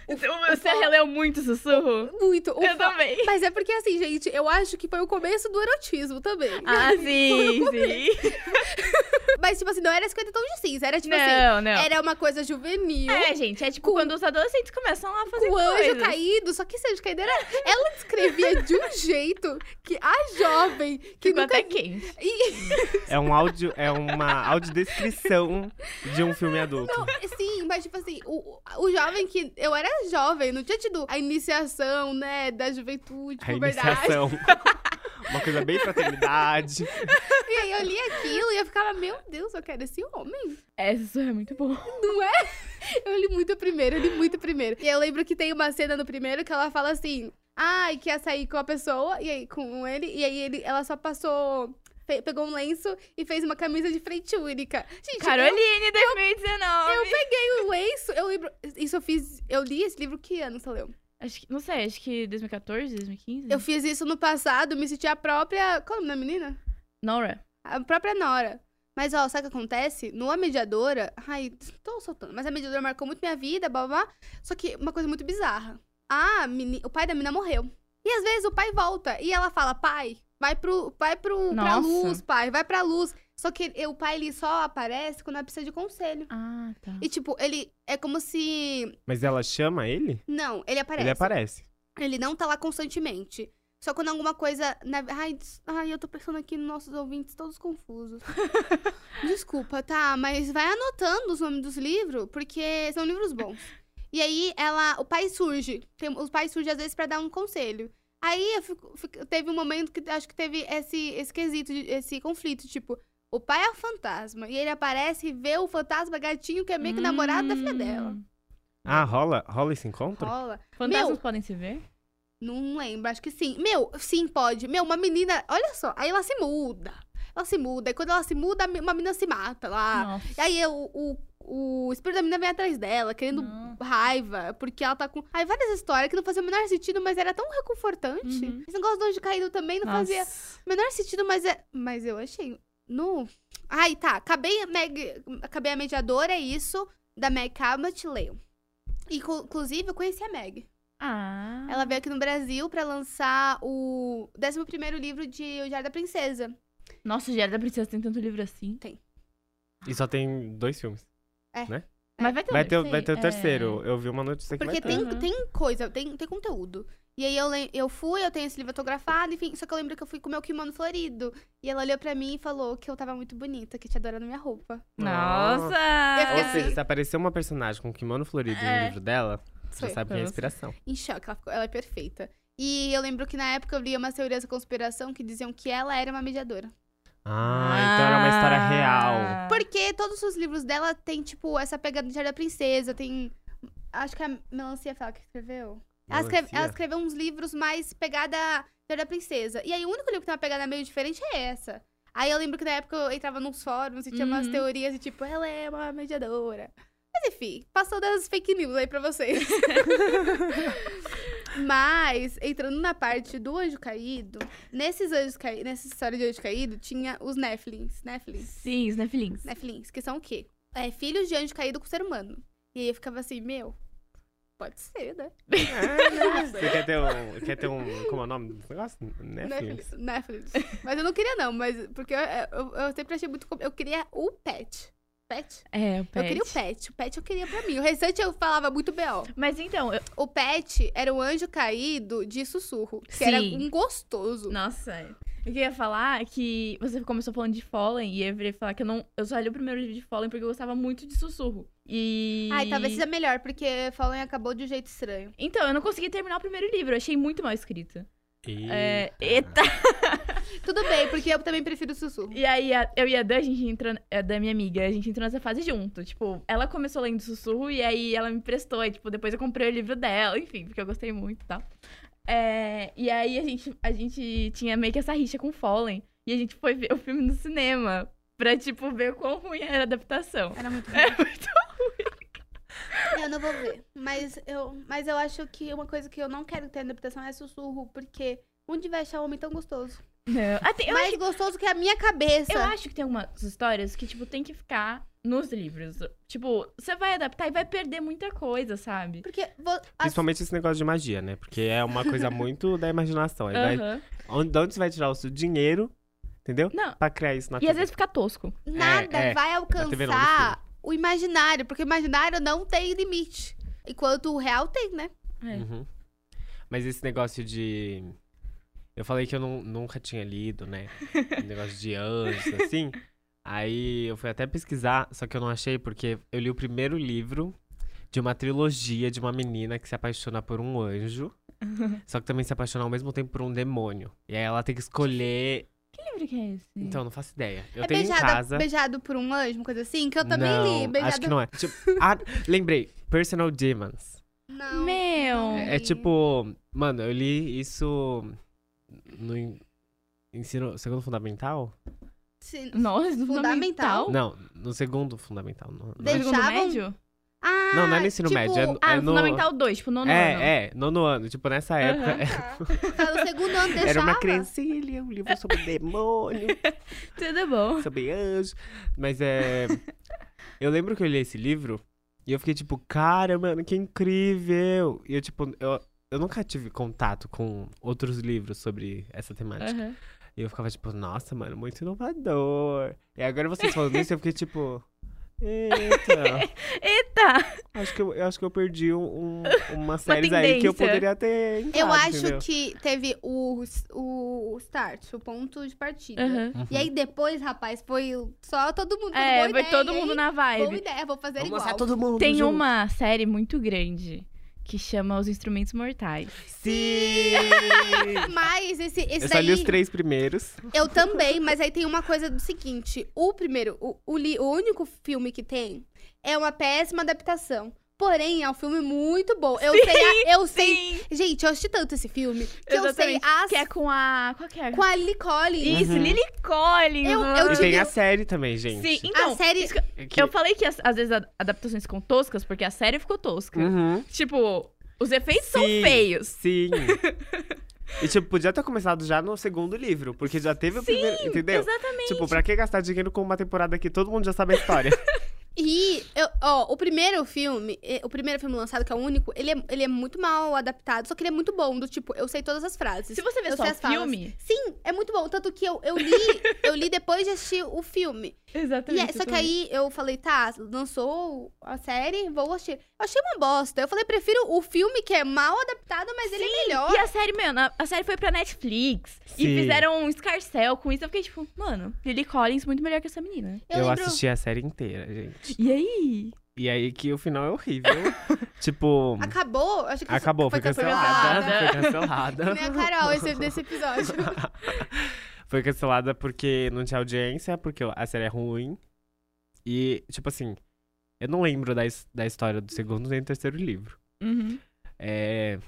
S2: Você releu muito Sussurro?
S1: Muito. O
S2: Eu
S1: fa-
S2: também.
S1: Mas é porque, assim, gente, eu acho que foi o começo do erotismo também.
S2: Ah, sim, sim.
S1: Mas, tipo assim, não era 50 tons de cinza. Era, tipo assim,
S2: Não, não.
S1: era uma coisa juvenil.
S2: É, gente, é tipo
S1: Com-
S2: quando os adolescentes começam a fazer
S1: Com o anjo
S2: coisas.
S1: caído, só que esse anjo caído era. Ela descrevia de um jeito que a jovem que
S2: Ficou
S1: nunca.
S2: até quente.
S1: E-
S3: É um áudio, é uma audiodescrição de um filme adulto.
S1: Sim, mas tipo assim, o, o jovem que. Eu era jovem, não tinha tido a iniciação, né, da juventude,
S3: A
S1: verdade.
S3: iniciação. Uma coisa bem fraternidade.
S1: E aí eu li aquilo e eu ficava, meu Deus, eu quero esse homem.
S2: É, Sussurro é muito bom.
S1: Não é? Eu li muito primeiro, eu li muito primeiro. E eu lembro que tem uma cena no primeiro que ela fala assim: ai, que ia sair com a pessoa, e aí com ele, e aí ele, ela só passou. Pegou um lenço e fez uma camisa de frente única. Gente, eu-
S2: Caroline, 2019.
S1: Eu peguei o lenço, eu lembro. Isso eu fiz. Eu li esse livro que ano, você leu?
S2: Acho que, não sei, acho que 2014, 2015?
S1: Eu fiz isso no passado, me senti a própria. Qual é o nome da menina?
S2: Nora.
S1: A própria Nora. Mas, ó, sabe o que acontece? No A Mediadora. Ai, tô soltando. Mas a mediadora marcou muito minha vida, blá blá. blá. Só que uma coisa muito bizarra. A meni... O pai da menina morreu. E às vezes o pai volta. E ela fala, pai, vai pro. Vai pro. pra luz, pai, vai pra luz. Só que ele- o pai ele só aparece quando ela precisa de conselho.
S2: Ah, tá.
S1: E, tipo, ele. É como se.
S3: Mas ela chama ele?
S1: Não, ele aparece.
S3: Ele aparece.
S1: Ele não tá lá constantemente. Só quando alguma coisa. Na... Ai, des- ai, eu tô pensando aqui nos nossos ouvintes todos confusos. Desculpa, tá? Mas vai anotando os nomes dos livros, porque são livros bons. E aí ela. O pai surge. Tem, os pais surgem às vezes pra dar um conselho. Aí eu fico- fico- teve um momento que acho que teve esse, esse quesito, esse conflito, tipo. O pai é o fantasma. E ele aparece e vê o fantasma gatinho, que é meio que namorado da filha dela.
S2: Hum.
S3: Ah, rola, rola esse encontro?
S1: Rola.
S2: Fantasmas
S1: Meu.
S2: podem se ver?
S1: Não lembro, acho que sim. Meu, sim, pode. Meu, uma menina. Olha só, aí ela se muda. Ela se muda. E quando ela se muda, uma menina se mata lá.
S2: Nossa.
S1: E aí o, o, o espírito da menina vem atrás dela, querendo
S2: Não.
S1: raiva, porque ela tá com. Aí várias histórias que não faziam o menor sentido, mas era tão reconfortante.
S2: Uhum.
S1: Esse negócio do anjo caído também não fazia
S2: Nossa.
S1: o menor sentido, mas é. Mas eu achei. No. Ai, tá. Acabei a Meg. Acabei a mediadora, é isso. Da Meg Cabot, leio. E, inclusive, eu conheci a Meg.
S2: Ah.
S1: Ela veio aqui no Brasil pra lançar o 11 livro de O Diário da Princesa.
S2: Nossa, Diário da Princesa tem tanto livro assim.
S3: E só tem dois filmes.
S2: Mas vai ter um
S3: Vai ter, o-
S2: sei,
S3: vai ter o
S2: é.
S3: terceiro. Eu vi uma notícia que
S1: Porque
S3: vai ter.
S1: tem,
S2: Uhum.
S1: tem coisa, tem, tem conteúdo. E aí eu, eu fui, eu tenho esse livro autografado, enfim. Só que eu lembro que eu fui com o meu kimono florido. E ela olhou pra mim e falou que eu tava muito bonita, que tinha adorado minha roupa.
S2: Nossa!
S3: Ou
S1: fiquei
S3: seja,
S1: assim.
S3: se aparecer uma personagem com kimono florido
S2: É.
S3: no livro dela, você
S1: Foi.
S3: sabe quem é inspiração.
S1: Em choque, ela, ficou- ela é perfeita. E eu lembro que na época eu lia umas teorias da conspiração que diziam que ela era uma mediadora.
S3: Ah, então era uma história
S2: Ah.
S3: real.
S1: Porque todos os livros dela tem, tipo, essa pegada de Diário da Princesa, tem. Acho que é a Melancia Fala que escreveu. Ela, escreve- ela escreveu uns livros mais pegada Diário da Princesa. E aí o único livro que tem uma pegada meio diferente é essa. Aí eu lembro que na época eu entrava nos fóruns e tinha umas
S2: Uhum.
S1: teorias de tipo, ela é uma mediadora. Mas enfim, passou das fake news aí pra vocês. Mas, entrando na parte do anjo caído, nesses anjos caídos, nessa história de anjo caído, tinha os Nephilims. Nephilims.
S2: Sim, os Nefilins.
S1: Nephilims, que são o quê? É, filhos de anjo caído com ser humano. E aí eu ficava assim, meu, pode ser, né?
S3: É? Você quer ter um. Quer ter um. Como é o nome desse negócio? Netflix?
S1: Nephilims. Mas eu não queria, não, mas porque eu, eu, eu sempre achei muito. Eu queria o pet. Pet?
S2: É, o pet.
S1: Eu queria o pet. O pet eu queria pra mim. O restante eu falava muito B.O.
S2: Mas então, eu...
S1: O pet era o anjo caído de sussurro. Que era
S2: Sim.
S1: um gostoso.
S2: Nossa, eu queria falar que você começou falando de Fallen e eu virei falar que eu não. Eu só li o primeiro livro de Fallen porque eu gostava muito de sussurro. E.
S1: Ai, talvez seja melhor, porque Fallen acabou de um jeito estranho.
S2: Então, eu não consegui terminar o primeiro livro, eu achei muito mal escrito.
S3: Eita.
S2: É, eita!
S1: Tudo bem, porque eu também prefiro sussurro.
S2: E aí, a- eu e a Dan, a gente entrou. A Dan, minha amiga, a gente entrou nessa fase junto. Tipo, ela começou lendo sussurro e aí ela me prestou. E, tipo, depois eu comprei o livro dela, enfim, porque eu gostei muito e tal. É, e aí a gente, a gente tinha meio que essa rixa com Fallen. E a gente foi ver o filme no cinema. Pra, tipo, ver o quão ruim era a adaptação.
S1: Era muito.
S2: É muito ruim.
S1: Eu não vou ver. Mas eu, mas eu acho que uma coisa que eu não quero ter na adaptação é sussurro, porque onde vai achar um homem tão gostoso?
S2: Não. Eu,
S1: Mais
S2: acho,
S1: gostoso que a minha cabeça.
S2: eu acho que tem algumas histórias que, tipo, tem que ficar nos livros. Tipo, você vai adaptar e vai perder muita coisa, sabe?
S1: Porque vo- as-
S3: Principalmente esse negócio de magia, né? Porque é uma coisa muito da imaginação. Aí vai- onde, de onde você vai tirar o seu dinheiro, entendeu?
S2: Não.
S3: Pra criar isso na
S2: E
S3: TV.
S2: às vezes fica tosco.
S1: nada
S3: é,
S1: vai
S3: TV não, no
S1: alcançar o imaginário, porque o imaginário não tem limite. Enquanto o real tem, né?
S2: É.
S3: Uhum. Mas esse negócio de. Eu falei que eu não- nunca tinha lido, né? Um negócio de anjos, assim. Aí eu fui até pesquisar, só que eu não achei porque eu li o primeiro livro de uma trilogia de uma menina que se apaixona por um anjo, só que também se apaixona ao mesmo tempo por um demônio. E aí ela tem que escolher.
S2: Livro que é esse?
S3: Então, não faço ideia. Eu
S1: é
S3: tenho
S1: beijado,
S3: em casa.
S1: beijado por um anjo, uma coisa assim, que eu também
S3: não,
S1: li. Beijado...
S3: Acho que não é. Tipo, ah, lembrei. Personal Demons.
S1: Não.
S2: Meu.
S3: É, é
S1: li.
S3: tipo, mano, eu li isso no en- ensino segundo fundamental?
S1: Sim.
S2: Nossa, no
S1: Fundamental?
S2: fundamental?
S3: Não, no segundo fundamental. No, no-
S2: No segundo
S1: Deixavam-
S2: médio?
S1: Ah,
S3: Não, não é no ensino
S1: tipo,
S3: médio, é no-
S2: Ah, no
S3: no-
S2: fundamental 2, tipo, nono ano.
S3: É, é, nono ano. Tipo, nessa época.
S1: Tá. Tá no segundo ano deixava.
S3: Era uma criancinha, é um livro sobre demônio,
S2: Tudo bom.
S3: sobre anjo. Mas é. Eu lembro que eu li esse livro e eu fiquei tipo, cara, mano, que incrível! E eu, tipo, eu, eu nunca tive contato com outros livros sobre essa temática.
S2: Aham.
S3: E eu ficava tipo, nossa, mano, muito inovador. E agora vocês falando isso, eu fiquei tipo. Eita,
S2: Eita!
S3: acho que eu, acho que eu perdi um, um, uma série aí que eu poderia ter. entrado,
S1: Eu acho
S3: entendeu?
S1: que teve o, o start, o ponto de partida.
S3: Uhum.
S1: E aí depois, rapaz, foi só todo mundo.
S2: É,
S1: boa
S2: vai
S1: ideia,
S2: todo mundo na
S1: Boa
S2: vibe.
S1: ideia, vou fazer
S3: Vamos
S1: igual.
S3: todo mundo.
S2: Tem
S3: junto.
S2: uma série muito grande que chama Os Instrumentos Mortais.
S3: Sim!
S1: Mas esse, esse
S3: eu
S1: daí,
S3: li os três primeiros.
S1: eu também, mas aí tem uma coisa do seguinte. O primeiro, o, o, o único filme que tem é uma péssima adaptação. Porém, é um filme muito bom. Eu
S2: Sim,
S1: sei, a- eu sei.
S2: Sim!
S1: Gente, eu assisti tanto esse filme que eu sei
S2: Exatamente.
S1: as
S2: Que é com a... Qual que é?
S1: com a Lily Collins.
S2: Isso,
S3: Uhum.
S2: Lily Collins.
S1: Eu- eu
S3: E
S1: tive-
S3: tem a série também, gente.
S2: Sim, então,
S1: a série
S2: que- eu falei que às, vezes adaptações ficam toscas porque a série ficou tosca.
S3: Uhum.
S2: Tipo, os efeitos são
S3: Sim,
S2: feios.
S3: Sim. E, tipo, podia ter começado já no segundo livro, porque já teve o primeiro, entendeu?
S2: Exatamente.
S3: Tipo, pra que gastar dinheiro com uma temporada que todo mundo já sabe a história?
S1: E, eu- ó, o primeiro filme, o primeiro filme lançado, que é o único, ele é, ele é muito mal adaptado, só que ele é muito bom, do tipo, eu sei todas as frases.
S2: Se você vê
S1: eu
S2: só o
S1: as falas.
S2: filme...
S1: Sim, é muito bom. Tanto que eu, eu li, eu li depois de assistir o filme. E
S2: Exatamente.
S1: é- só que aí eu falei, tá, lançou a série, vou assistir. Eu achei uma bosta. Eu falei, prefiro o filme que é mal adaptado, mas ele é melhor.
S2: E a série, mano, a, a série foi pra Netflix. E
S3: Sim.
S2: fizeram um escarcel com isso. Eu fiquei tipo, mano, Lily Collins muito melhor que essa menina.
S1: Eu
S3: Eu,
S1: lembro-
S3: assisti a série inteira, gente.
S2: E aí?
S3: E aí que o final é horrível. tipo,
S1: Acabou? Acho que
S3: acabou, foi cancelada.
S2: cancelada.
S3: Foi cancelada.
S1: Nem a Carol esse, desse episódio.
S3: foi cancelada porque não tinha audiência, porque a série é ruim. E, tipo assim, eu não lembro da, da história do segundo nem do terceiro livro.
S2: Uhum.
S3: É.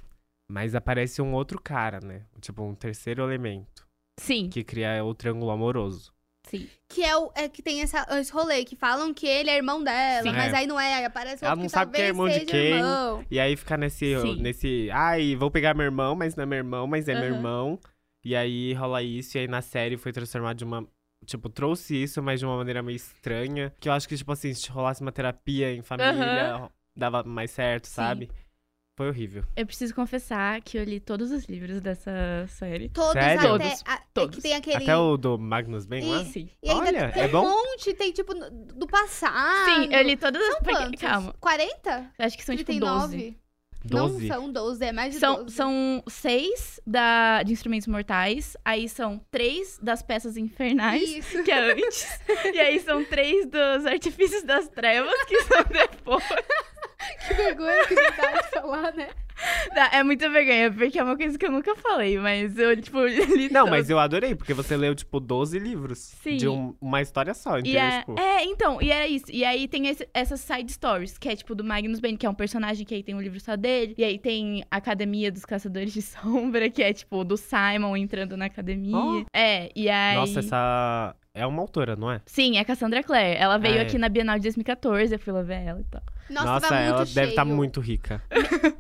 S3: Mas aparece um outro cara, né? Tipo, um terceiro elemento.
S2: Sim,
S3: Que cria o triângulo amoroso.
S2: sim.
S1: Que é, o, é que tem essa, esse rolê, que falam que ele é irmão dela,
S2: Sim.
S1: mas
S3: É.
S1: aí não é, aí aparece
S3: Ela
S1: outro
S3: não
S1: que
S3: sabe quem é irmão de quem.
S1: irmão.
S3: E aí fica nesse.
S2: Sim.
S3: nesse Ai, vou pegar meu irmão, mas não é meu irmão, mas é meu
S2: Aham.
S3: irmão. E aí rola isso, e aí na série foi transformado de uma. Tipo, trouxe isso, mas de uma maneira meio estranha. Que eu acho que, tipo assim, se rolasse uma terapia em família, dava mais certo,
S2: Sim.
S3: sabe? Foi horrível.
S2: Eu preciso confessar que eu li todos os livros dessa série.
S1: Todos
S3: Sério?
S1: até.
S2: Todos,
S1: a- é
S2: todos.
S1: que tem aquele.
S3: Até o do Magnus Ben lá?
S2: Sim.
S1: E ainda
S3: Olha,
S1: tem
S3: é
S1: um
S3: bom?
S1: monte, tem tipo do passado.
S2: Sim, eu li todas as.
S1: São
S2: porque-
S1: quantos?
S2: Calma,
S1: 40?
S2: eu acho que são tipo 12.
S1: 39?
S3: Doze?
S1: Não são 12, é mais de
S2: São,
S1: 12.
S2: são seis da, de instrumentos mortais, aí são três das peças infernais,
S1: Isso.
S2: que é antes, e aí são três dos artifícios das trevas, que são depois.
S1: Que vergonha que dá de falar, né?
S2: É muita vergonha, porque é uma coisa que eu nunca falei, mas eu, tipo, li
S3: Não, mas eu adorei, porque você leu, tipo, 12 livros.
S2: Sim.
S3: De um- uma história só, entendeu?
S2: é,
S3: Tipo,
S2: é, então, e é isso. E aí tem esse- essas side stories, que é tipo do Magnus Bane, que é um personagem que aí tem um livro só dele. E aí tem a Academia dos Caçadores de Sombra, que é tipo do Simon entrando na academia.
S3: Ó.
S2: É, e aí.
S3: Nossa, essa. É uma autora, não é?
S2: Sim, é Cassandra Clare. Ela veio
S3: é.
S2: aqui na Bienal de 2014, eu fui lá ver ela e tal.
S1: Nossa,
S3: Nossa,
S1: tava
S3: ela
S1: muito
S3: deve estar
S1: cheio.
S3: muito rica.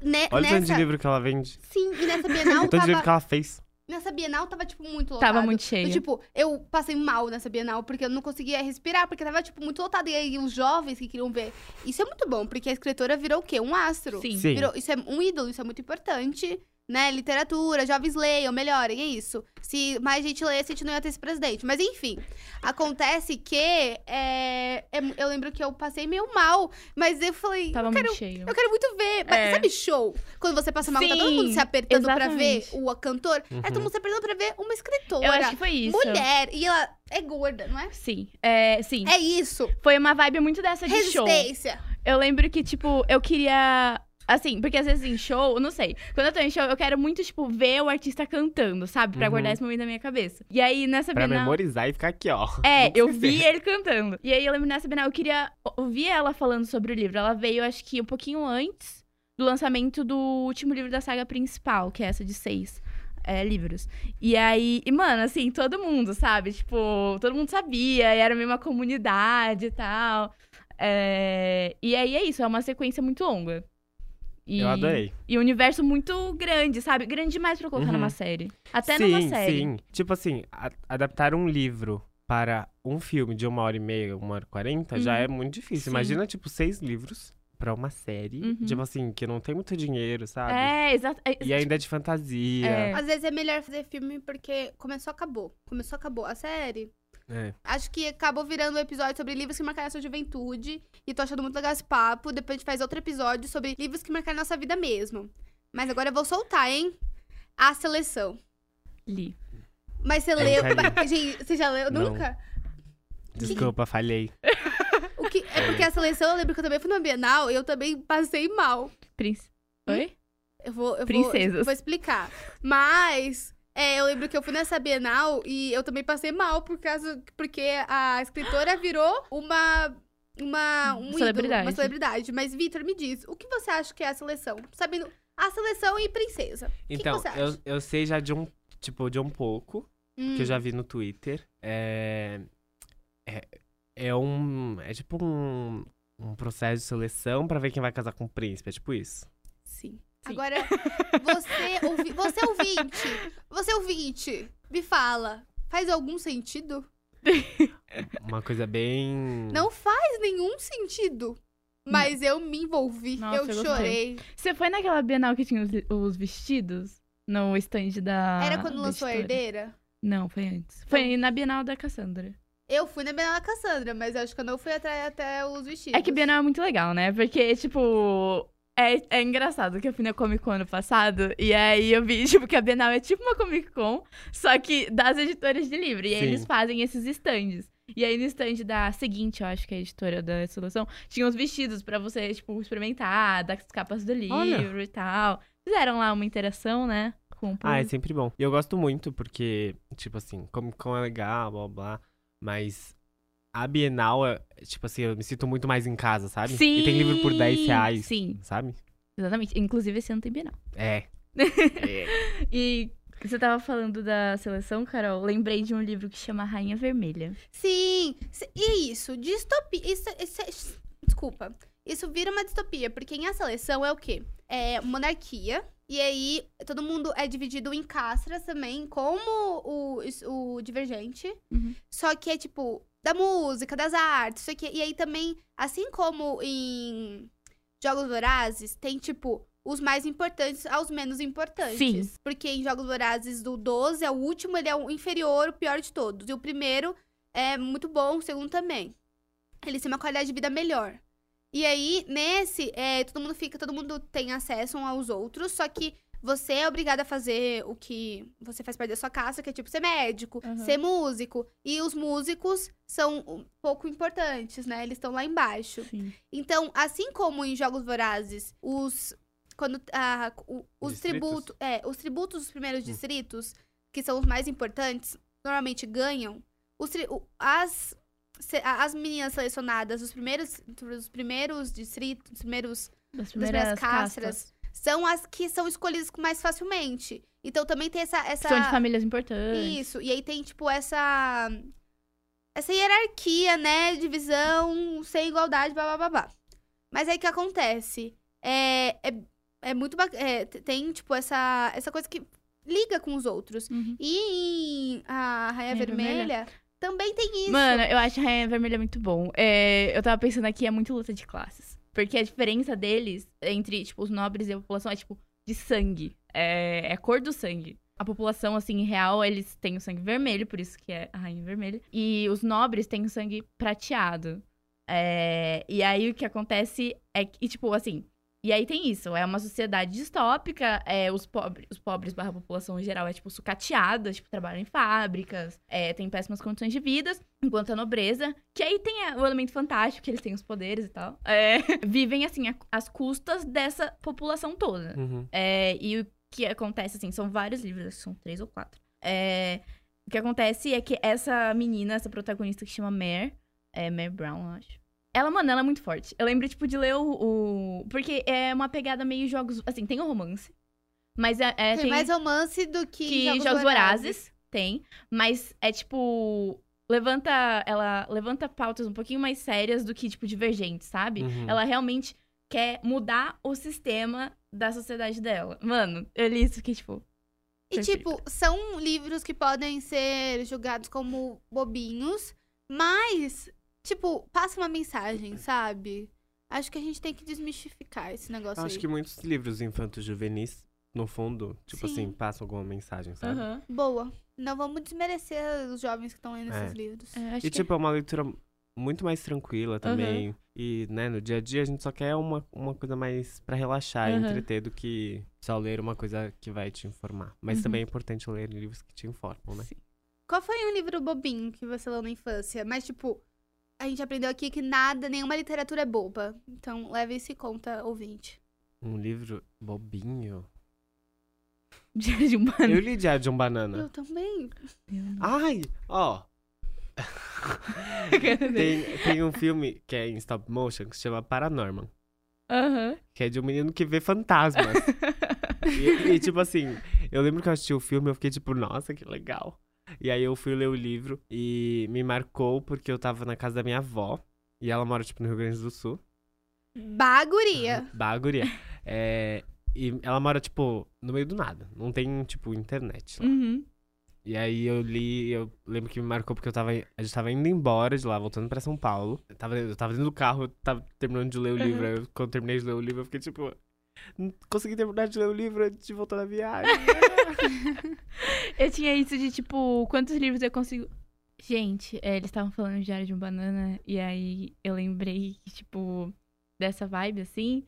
S1: Ne-
S3: Olha o tanto de
S1: nessa...
S3: livro que ela vende.
S1: Sim, e nessa Bienal
S3: O tanto de livro
S1: tava...
S3: que ela fez.
S1: Nessa Bienal tava, tipo, muito lotado.
S2: Tava muito
S1: Eu,
S2: cheio.
S1: tipo, eu passei mal nessa Bienal, porque eu não conseguia respirar, porque tava, tipo, muito lotado. E aí, os jovens que queriam ver. Isso é muito bom, porque a escritora virou o quê? Um astro.
S2: Sim.
S3: Sim.
S1: Virou, isso é um ídolo, isso é muito importante. Né? Literatura, jovens leiam, melhorem, é isso. Se mais gente lesse, a gente não ia ter esse presidente. Mas enfim, acontece que é, é- eu lembro que eu passei meio mal, mas eu falei,
S2: Tava
S1: eu
S2: muito
S1: quero,
S2: cheio.
S1: eu quero muito ver. Mas
S2: É.
S1: sabe show? Quando você passa mal, tá todo
S2: Sim,
S1: mundo se apertando pra ver
S2: exatamente.
S1: o cantor. É todo
S3: Uhum.
S1: mundo se apertando pra ver uma escritora.
S2: Eu acho que foi isso.
S1: Mulher. E ela é gorda, não é?
S2: Sim, é, sim.
S1: É isso.
S2: Foi uma vibe muito dessa de show.
S1: Resistência.
S2: Eu lembro que, tipo, eu queria. Assim, porque às vezes em show, não sei. Quando eu tô em show, eu quero muito, tipo, ver o artista cantando, sabe? Pra
S3: Uhum.
S2: guardar esse momento na minha cabeça. E aí, nessa
S3: Pra
S2: Bienal.
S3: memorizar e ficar aqui, ó.
S2: É,
S3: Não
S2: eu vi
S3: ser.
S2: ele cantando. E aí eu lembro nessa Bienal, eu queria ouvir ela falando sobre o livro. Ela veio, acho que um pouquinho antes do lançamento do último livro da saga principal, que é essa de seis é, livros. E aí, e, mano, assim, todo mundo, sabe? Tipo, todo mundo sabia, e era meio uma comunidade e tal. É, E aí é isso, é uma sequência muito longa. E...
S3: Eu adorei.
S2: E um universo muito grande, sabe? Grande demais pra colocar
S3: Uhum.
S2: numa série. Até
S3: sim,
S2: numa série.
S3: sim. Tipo assim, a- adaptar um livro para um filme de uma hora e meia, uma hora e quarenta, já
S2: Uhum.
S3: é muito difícil.
S2: Sim.
S3: Imagina, tipo, seis livros pra uma série,
S2: Uhum.
S3: tipo assim, que não tem muito dinheiro, sabe?
S2: É, exato. é,
S3: E ainda é de fantasia.
S2: É.
S1: Às vezes é melhor fazer filme porque começou, acabou. Começou, acabou. A série.
S3: É.
S1: Acho que acabou virando um episódio sobre livros que marcaram a sua juventude. E tô achando muito legal esse papo. Depois a gente faz outro episódio sobre livros que marcaram a nossa vida mesmo. Mas agora eu vou soltar, hein? A seleção.
S2: Li.
S1: Mas você
S3: Eu
S1: leu. Gente, você já leu?
S3: Não.
S1: Nunca?
S3: Desculpa, falhei.
S1: O que... É porque a seleção, eu lembro que eu também fui numa Bienal e eu também passei mal.
S2: Prince. Oi?
S1: Eu vou, eu
S2: Princesas.
S1: Vou, vou explicar. Mas é, eu lembro que eu fui nessa Bienal e eu também passei mal por causa porque a escritora virou uma uma um ídolo,
S2: Celebridade.
S1: uma celebridade. Mas Vitor, me diz, o que você acha que é a seleção? Sabendo a seleção e princesa.
S3: Então,
S1: você acha?
S3: eu, eu sei já de um, tipo, de um pouco,
S1: Hum,
S3: que eu já vi no Twitter. É, é, é um, é tipo um, um processo de seleção pra ver quem vai casar com o príncipe, é tipo isso.
S1: Sim. Agora, você, ouvi, você ouvinte, você ouvinte, me fala, faz algum sentido?
S3: Uma coisa bem...
S1: Não faz nenhum sentido. Mas eu me envolvi,
S2: Nossa,
S1: eu
S2: eu
S1: chorei.
S2: Você foi naquela Bienal que tinha os, os vestidos? No stand da.
S1: Era quando
S2: da
S1: lançou a herdeira?
S2: Não, foi antes. Foi na Bienal da Cassandra.
S1: Eu fui na Bienal da Cassandra, mas eu acho que eu não fui atrás até os vestidos.
S2: É que Bienal é muito legal, né? Porque, tipo. É, é engraçado que eu fui na Comic Con ano passado e aí eu vi, tipo, que a Bienal é tipo uma Comic Con, só que das editoras de livro. E aí
S3: Sim.
S2: eles fazem esses stands. E aí no stand da seguinte, eu acho que é a editora da solução, tinha uns vestidos pra você, tipo, experimentar, das capas do livro
S3: Olha.
S2: e tal. Fizeram lá uma interação, né? Com o
S3: Ah, é
S2: público.
S3: sempre bom. E eu gosto muito porque, tipo assim, Comic Con é legal, blá blá, mas a Bienal, é, tipo assim, eu me sinto muito mais em casa, sabe?
S2: Sim,
S3: E tem livro por 10 reais,
S2: sim.
S3: sabe?
S2: Exatamente. Inclusive esse ano tem Bienal.
S3: É. É.
S2: E você tava falando da seleção, Carol? Lembrei de um livro que chama Rainha Vermelha.
S1: Sim, e isso, distopia. Isso, isso é- desculpa. Isso vira uma distopia, porque em a seleção é o quê? É monarquia. E aí, todo mundo é dividido em castras também, como o, o Divergente.
S2: Uhum.
S1: Só que é tipo, da música, das artes, isso aqui. E aí também, assim como em Jogos Vorazes, tem tipo os mais importantes aos menos importantes.
S2: Sim.
S1: Porque em Jogos Vorazes do 12 é o último, ele é o inferior, o pior de todos. E o primeiro é muito bom, o segundo também. Eles têm uma qualidade de vida melhor. E aí, nesse, é, todo mundo fica, todo mundo tem acesso um aos outros, só que você é obrigado a fazer o que você faz parte da sua casa, que é tipo ser médico,
S2: Uhum.
S1: ser músico. E os músicos são um pouco importantes, né? Eles estão lá embaixo.
S2: Sim.
S1: Então, assim como em Jogos Vorazes, os. Quando. ah, o- os tributos. É, os tributos dos primeiros distritos, que são os mais importantes, normalmente ganham. Os, tri- o- as, a- as meninas selecionadas, os primeiros, os primeiros distritos, os primeiros
S2: Das
S1: das
S2: primeiras
S1: primeiras
S2: castras.
S1: são as que são escolhidas mais facilmente. Então também tem essa. essa...
S2: São de famílias importantes.
S1: Isso. E aí tem, tipo, essa. essa hierarquia, né? Divisão, sem igualdade, blá blá blá blá. Mas aí o que acontece? É, é, é muito bacana. É, tem, tipo, essa, essa coisa que liga com os outros.
S2: Uhum.
S1: E em A Raia Vermelha,
S2: Vermelha?
S1: Também tem isso.
S2: Mano, eu acho a Rainha Vermelha muito bom. É, eu tava pensando aqui, é muito luta de classes. Porque a diferença deles entre, tipo, os nobres e a população é, tipo, de sangue. É, é cor do sangue. A população, assim, real, eles têm o sangue vermelho, por isso que é a Rainha Vermelha. E os nobres têm o sangue prateado. É, e aí o que acontece é que, tipo, assim. E aí tem isso, é uma sociedade distópica, é, os, pobres, os pobres barra população em geral é, tipo, sucateada, tipo, trabalham em fábricas, é, tem péssimas condições de vida, enquanto a nobreza, que aí tem é, o elemento fantástico, que eles têm os poderes e tal, é, vivem, assim, a- às custas dessa população toda.
S3: Uhum.
S2: É, e o que acontece, assim, são vários livros, acho que são três ou quatro. É, o que acontece é que essa menina, essa protagonista que chama Mare, é Mare Brown, eu acho. Ela, mano, ela é muito forte. Eu lembro, tipo, de ler o, o- Porque é uma pegada meio jogos. Assim, tem o romance. Mas é, é-
S1: tem, mais romance do que,
S2: que
S1: Jogos,
S2: Jogos
S1: Vorazes.
S2: Vorazes tem. Mas é tipo. Levanta. Ela levanta pautas um pouquinho mais sérias do que, tipo, divergentes, sabe?
S3: Uhum.
S2: Ela realmente quer mudar o sistema da sociedade dela. Mano, eu li isso que, tipo.
S1: E, tipo, são livros que podem ser julgados como bobinhos, mas, tipo, passa uma mensagem, sabe? Acho que a gente tem que desmistificar esse negócio
S3: Eu acho
S1: aí.
S3: que muitos livros infantos juvenis, no fundo, tipo
S1: Sim.
S3: assim, passam alguma mensagem, sabe?
S2: aham.
S1: Boa. Não vamos desmerecer os jovens que estão lendo
S3: É.
S1: esses livros.
S2: É, acho
S3: E,
S2: que-
S3: tipo, é uma leitura muito mais tranquila também. E, né, no dia a dia a gente só quer uma, uma coisa mais pra relaxar e
S2: Aham.
S3: entreter do que só ler uma coisa que vai te informar. Mas
S2: Uhum.
S3: também é importante ler livros que te informam, né?
S2: Sim.
S1: Qual foi um livro bobinho que você leu na infância? Mas, tipo, a gente aprendeu aqui que nada, nenhuma literatura é boba. Então, leve isso em conta, ouvinte.
S3: Um livro bobinho.
S2: Dia de um humano.
S3: Eu li Diário de um Banana.
S1: Eu também.
S3: Ai, ó. tem, tem um filme que é em stop motion que se chama Paranorman.
S2: Aham.
S3: Que é de um menino que vê fantasmas. e, e, tipo assim, eu lembro que eu assisti o filme e eu fiquei tipo, nossa, que legal. E aí eu fui ler o livro e me marcou porque eu tava na casa da minha avó. E ela mora, tipo, no Rio Grande do Sul.
S1: Baguria.
S3: Baguria. É, e ela mora, tipo, no meio do nada. Não tem, tipo, internet lá.
S2: Uhum.
S3: E aí eu li, eu lembro que me marcou porque eu tava, a gente tava indo embora de lá, voltando pra São Paulo. Eu tava, eu tava dentro do carro, eu tava terminando de ler o
S2: Uhum.
S3: livro. Aí eu- quando eu terminei de ler o livro, eu fiquei tipo. Não consegui terminar de ler o livro antes de voltar da viagem.
S2: Eu tinha isso de, tipo, quantos livros eu consigo. Gente, é, eles estavam falando de Diário de um Banana, e aí eu lembrei, tipo, dessa vibe assim.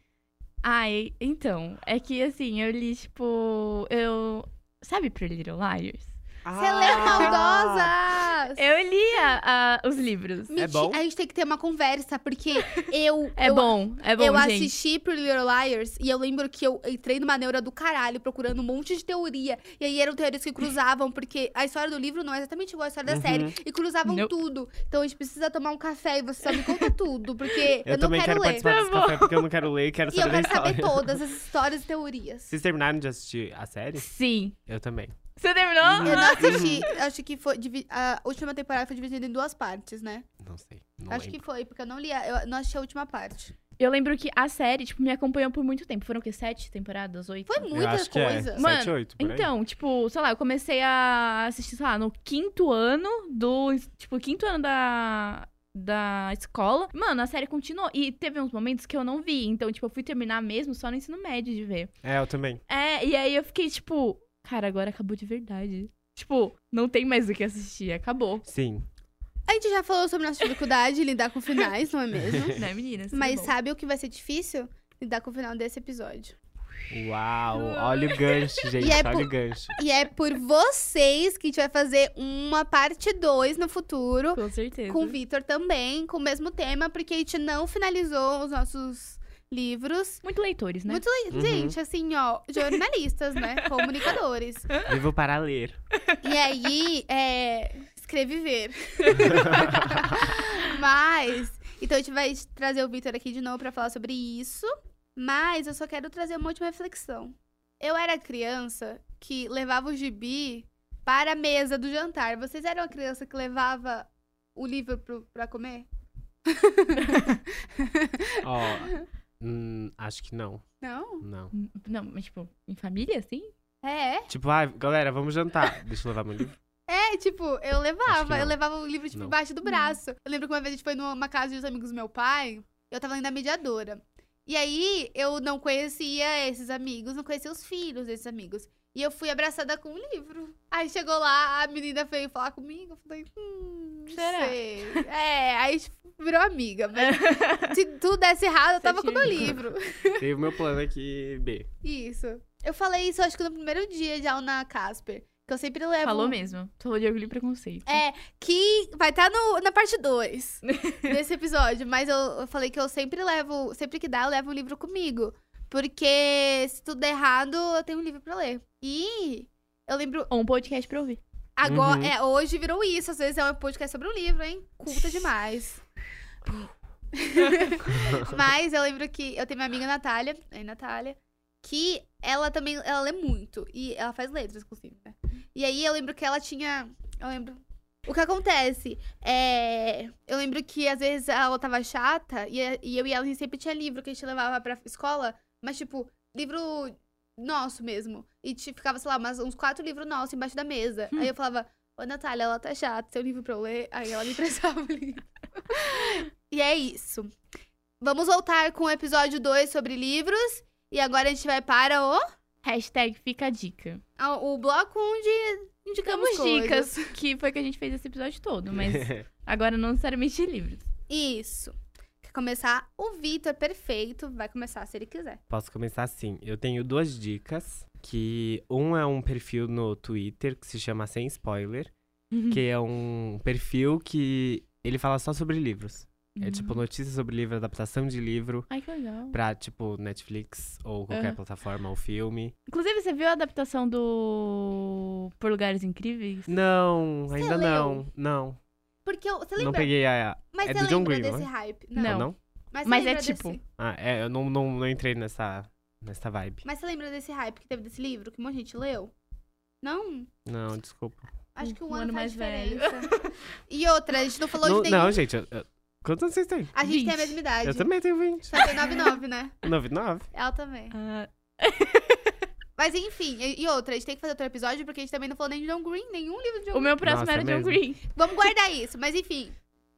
S2: Ai, então, é que assim, eu li, tipo, eu. Sabe Pretty Little Liars?
S1: Você leu Maldosas!
S2: Eu lia ah, os livros.
S1: Menti-
S3: bom?
S1: A gente tem que ter uma conversa, porque eu.
S2: É
S1: eu,
S2: bom, é bom,
S1: eu
S2: gente.
S1: assisti pro Little Liars e eu lembro que eu entrei numa neura do caralho procurando um monte de teoria. E aí eram teorias que cruzavam, porque a história do livro não é exatamente igual à história da
S3: Uhum.
S1: série. E cruzavam
S2: Nope.
S1: tudo. Então a gente precisa tomar um café e você só me conta tudo, porque eu,
S3: Eu,
S1: não
S3: também
S1: quero,
S3: quero,
S1: ler.
S3: participar desse
S2: Tá
S3: café porque eu não quero ler e quero
S1: E eu
S3: saber da
S1: quero saber todas as histórias e teorias.
S3: Vocês terminaram de assistir a série?
S2: Sim.
S3: Eu também.
S2: Você terminou?
S1: Eu não assisti, acho que foi. A última temporada foi dividida em duas partes, né?
S3: Não sei. Não
S1: acho
S3: lembro.
S1: que foi, porque eu não li. a- Eu não assisti a última parte.
S2: Eu lembro que a série, tipo, me acompanhou por muito tempo. Foram o quê? Sete temporadas? Oito?
S1: Foi muita
S3: que
S1: coisa.
S3: é.
S2: Mano,
S3: 7, 8, por aí.
S2: Então, tipo, sei lá, eu comecei a assistir, sei lá, no quinto ano do. Tipo, quinto ano da. Da escola. Mano, a série continuou. E teve uns momentos que eu não vi. Então, tipo, eu fui terminar mesmo só no ensino médio de ver.
S3: É, eu também.
S2: É, e aí eu fiquei, tipo, cara, agora acabou de verdade. Tipo, não tem mais o que assistir, acabou.
S3: Sim.
S1: A gente já falou sobre nossa dificuldade em lidar com finais, não é mesmo?
S2: Né, meninas? Tudo
S1: Mas
S2: bom.
S1: sabe o que vai ser difícil? Lidar com o final desse episódio.
S3: Uau, olha o gancho, gente.
S1: E é
S3: olha
S1: por-
S3: o gancho.
S1: E é por vocês que a gente vai fazer uma parte 2 no futuro.
S2: Com certeza.
S1: Com o Vitor também, com o mesmo tema, porque a gente não finalizou os nossos livros.
S2: Muito leitores, né?
S1: Muito le-
S3: Uhum.
S1: Gente, assim, ó, jornalistas, né? Comunicadores.
S3: Vivo para ler.
S1: E aí, é. Escrever. Mas. Então a gente vai trazer o Vitor aqui de novo pra falar sobre isso. Mas eu só quero trazer uma última reflexão. Eu era criança que levava o gibi para a mesa do jantar. Vocês eram a criança que levava o livro pro, pra comer?
S3: Ó, hum, acho que não.
S1: Não?
S3: Não.
S2: Não, mas tipo, em família, assim?
S1: É,
S3: Tipo, ah, galera, vamos jantar. Deixa eu levar meu livro.
S1: é, tipo, eu
S3: Acho que
S1: levava, eu levava o livro, tipo,
S3: Não.
S1: embaixo do braço. Eu lembro que uma vez a gente foi numa casa dos amigos do meu pai, eu tava indo na mediadora. E aí, eu não conhecia esses amigos, não conhecia os filhos desses amigos. E eu fui abraçada com um livro. Aí chegou lá, a menina veio falar comigo, eu falei, hum,
S2: Será?
S1: sei. É, aí virou amiga. Mas se tudo desse errado, eu
S2: Você
S1: tava com o meu livro.
S3: Tem o meu plano aqui, B.
S1: Isso. Eu falei isso, acho que no primeiro dia de aula na Casper. Que eu sempre levo.
S2: Falou mesmo. Falou de orgulho e preconceito.
S1: É, que vai estar na parte 2 desse episódio. Mas eu, eu falei que eu sempre levo, sempre que dá, eu levo um livro comigo. Porque se tudo der errado, eu tenho um livro pra ler. E eu lembro.
S2: Ou um podcast pra ouvir.
S1: Agora,
S3: Uhum.
S1: é, hoje virou isso. Às vezes é um podcast sobre um livro, hein? Culta demais. Mas eu lembro que eu tenho minha amiga Natália, aí Natália, que ela também, ela lê muito. E ela faz letras, inclusive, né? E aí eu lembro que ela tinha, eu lembro... O que acontece é... Eu lembro que às vezes ela tava chata e, e eu e ela a gente sempre tinha livro que a gente levava pra escola, mas tipo, livro nosso mesmo. E te- ficava, sei lá, umas, uns quatro livros nossos embaixo da mesa. Aí eu falava, ô Natália, ela tá chata, tem um livro pra eu ler? Aí ela me emprestava o livro. e é isso. Vamos voltar com o episódio 2 sobre livros. E agora a gente vai para o,
S2: Hashtag fica a dica.
S1: a- o bloco onde indicamos
S2: Damos dicas, que foi que a gente fez esse episódio todo, mas agora não necessariamente de livros.
S1: Isso. Começar? O Vitor, perfeito, vai começar se ele quiser.
S3: Posso começar assim. Eu tenho duas dicas. Que um é um perfil no Twitter que se chama Sem Spoiler. Que é um perfil que ele fala só sobre livros. É tipo
S2: Uhum.
S3: notícias sobre livro, adaptação de livro
S2: Ai, que legal.
S3: pra, tipo, Netflix ou qualquer plataforma ou filme.
S2: Inclusive, você viu a adaptação do Por Lugares Incríveis?
S3: Não, ainda
S1: leu?
S3: não. Não.
S1: Porque eu- você
S3: Não
S1: lembra?
S3: peguei a.
S1: Mas
S3: é
S1: você
S3: do John
S1: lembra
S3: Green, não
S1: desse
S3: é?
S1: hype?
S2: Não.
S3: Ou não?
S1: Mas, você
S2: Mas é tipo-
S1: desse-
S3: Ah, é, eu não, não, não entrei nessa, nessa vibe.
S1: Mas você lembra desse hype que teve desse livro que um monte de gente leu? Não?
S3: Não, desculpa.
S1: Acho que um,
S2: Um
S1: ano,
S2: ano
S1: faz
S2: mais velho.
S1: diferença. e outra, a gente não falou
S3: Não,
S1: de nenhum.
S3: não, gente. eu- eu- Quantos anos vocês têm?
S1: A gente tem a
S2: 20.
S1: mesma idade.
S3: Eu também tenho 20.
S1: Só tem 99, né?
S3: 99.
S1: Ela também.
S2: Ah,
S1: Mas enfim, e e outra, a gente tem que fazer outro episódio porque a gente também não falou nem de John Green, nenhum livro de John
S2: o meu próximo
S3: Nossa,
S2: era
S3: é
S2: John
S3: mesmo?
S2: Green.
S1: Vamos guardar isso, mas enfim.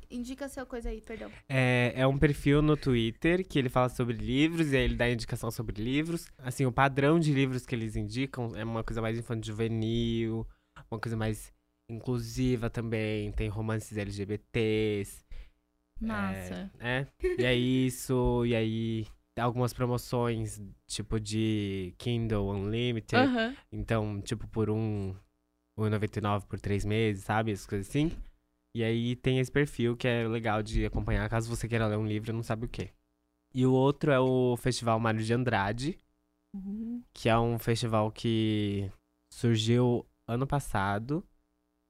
S1: Indica sua coisa aí, perdão.
S3: É, é um perfil no Twitter que ele fala sobre livros e aí ele dá indicação sobre livros. Assim, o padrão de livros que eles indicam é uma coisa mais infantil juvenil, uma coisa mais inclusiva também. Tem romances LGBTs.
S2: Massa.
S3: É, e é isso. E aí, algumas promoções, tipo de Kindle Unlimited.
S2: Aham.
S3: Então, tipo, por um R$1,99 por três meses, sabe? Essas coisas assim. E aí tem esse perfil que é legal de acompanhar caso você queira ler um livro e não sabe o quê. E o outro é o Festival Mário de Andrade,
S2: Uhum.
S3: que é um festival que surgiu ano passado,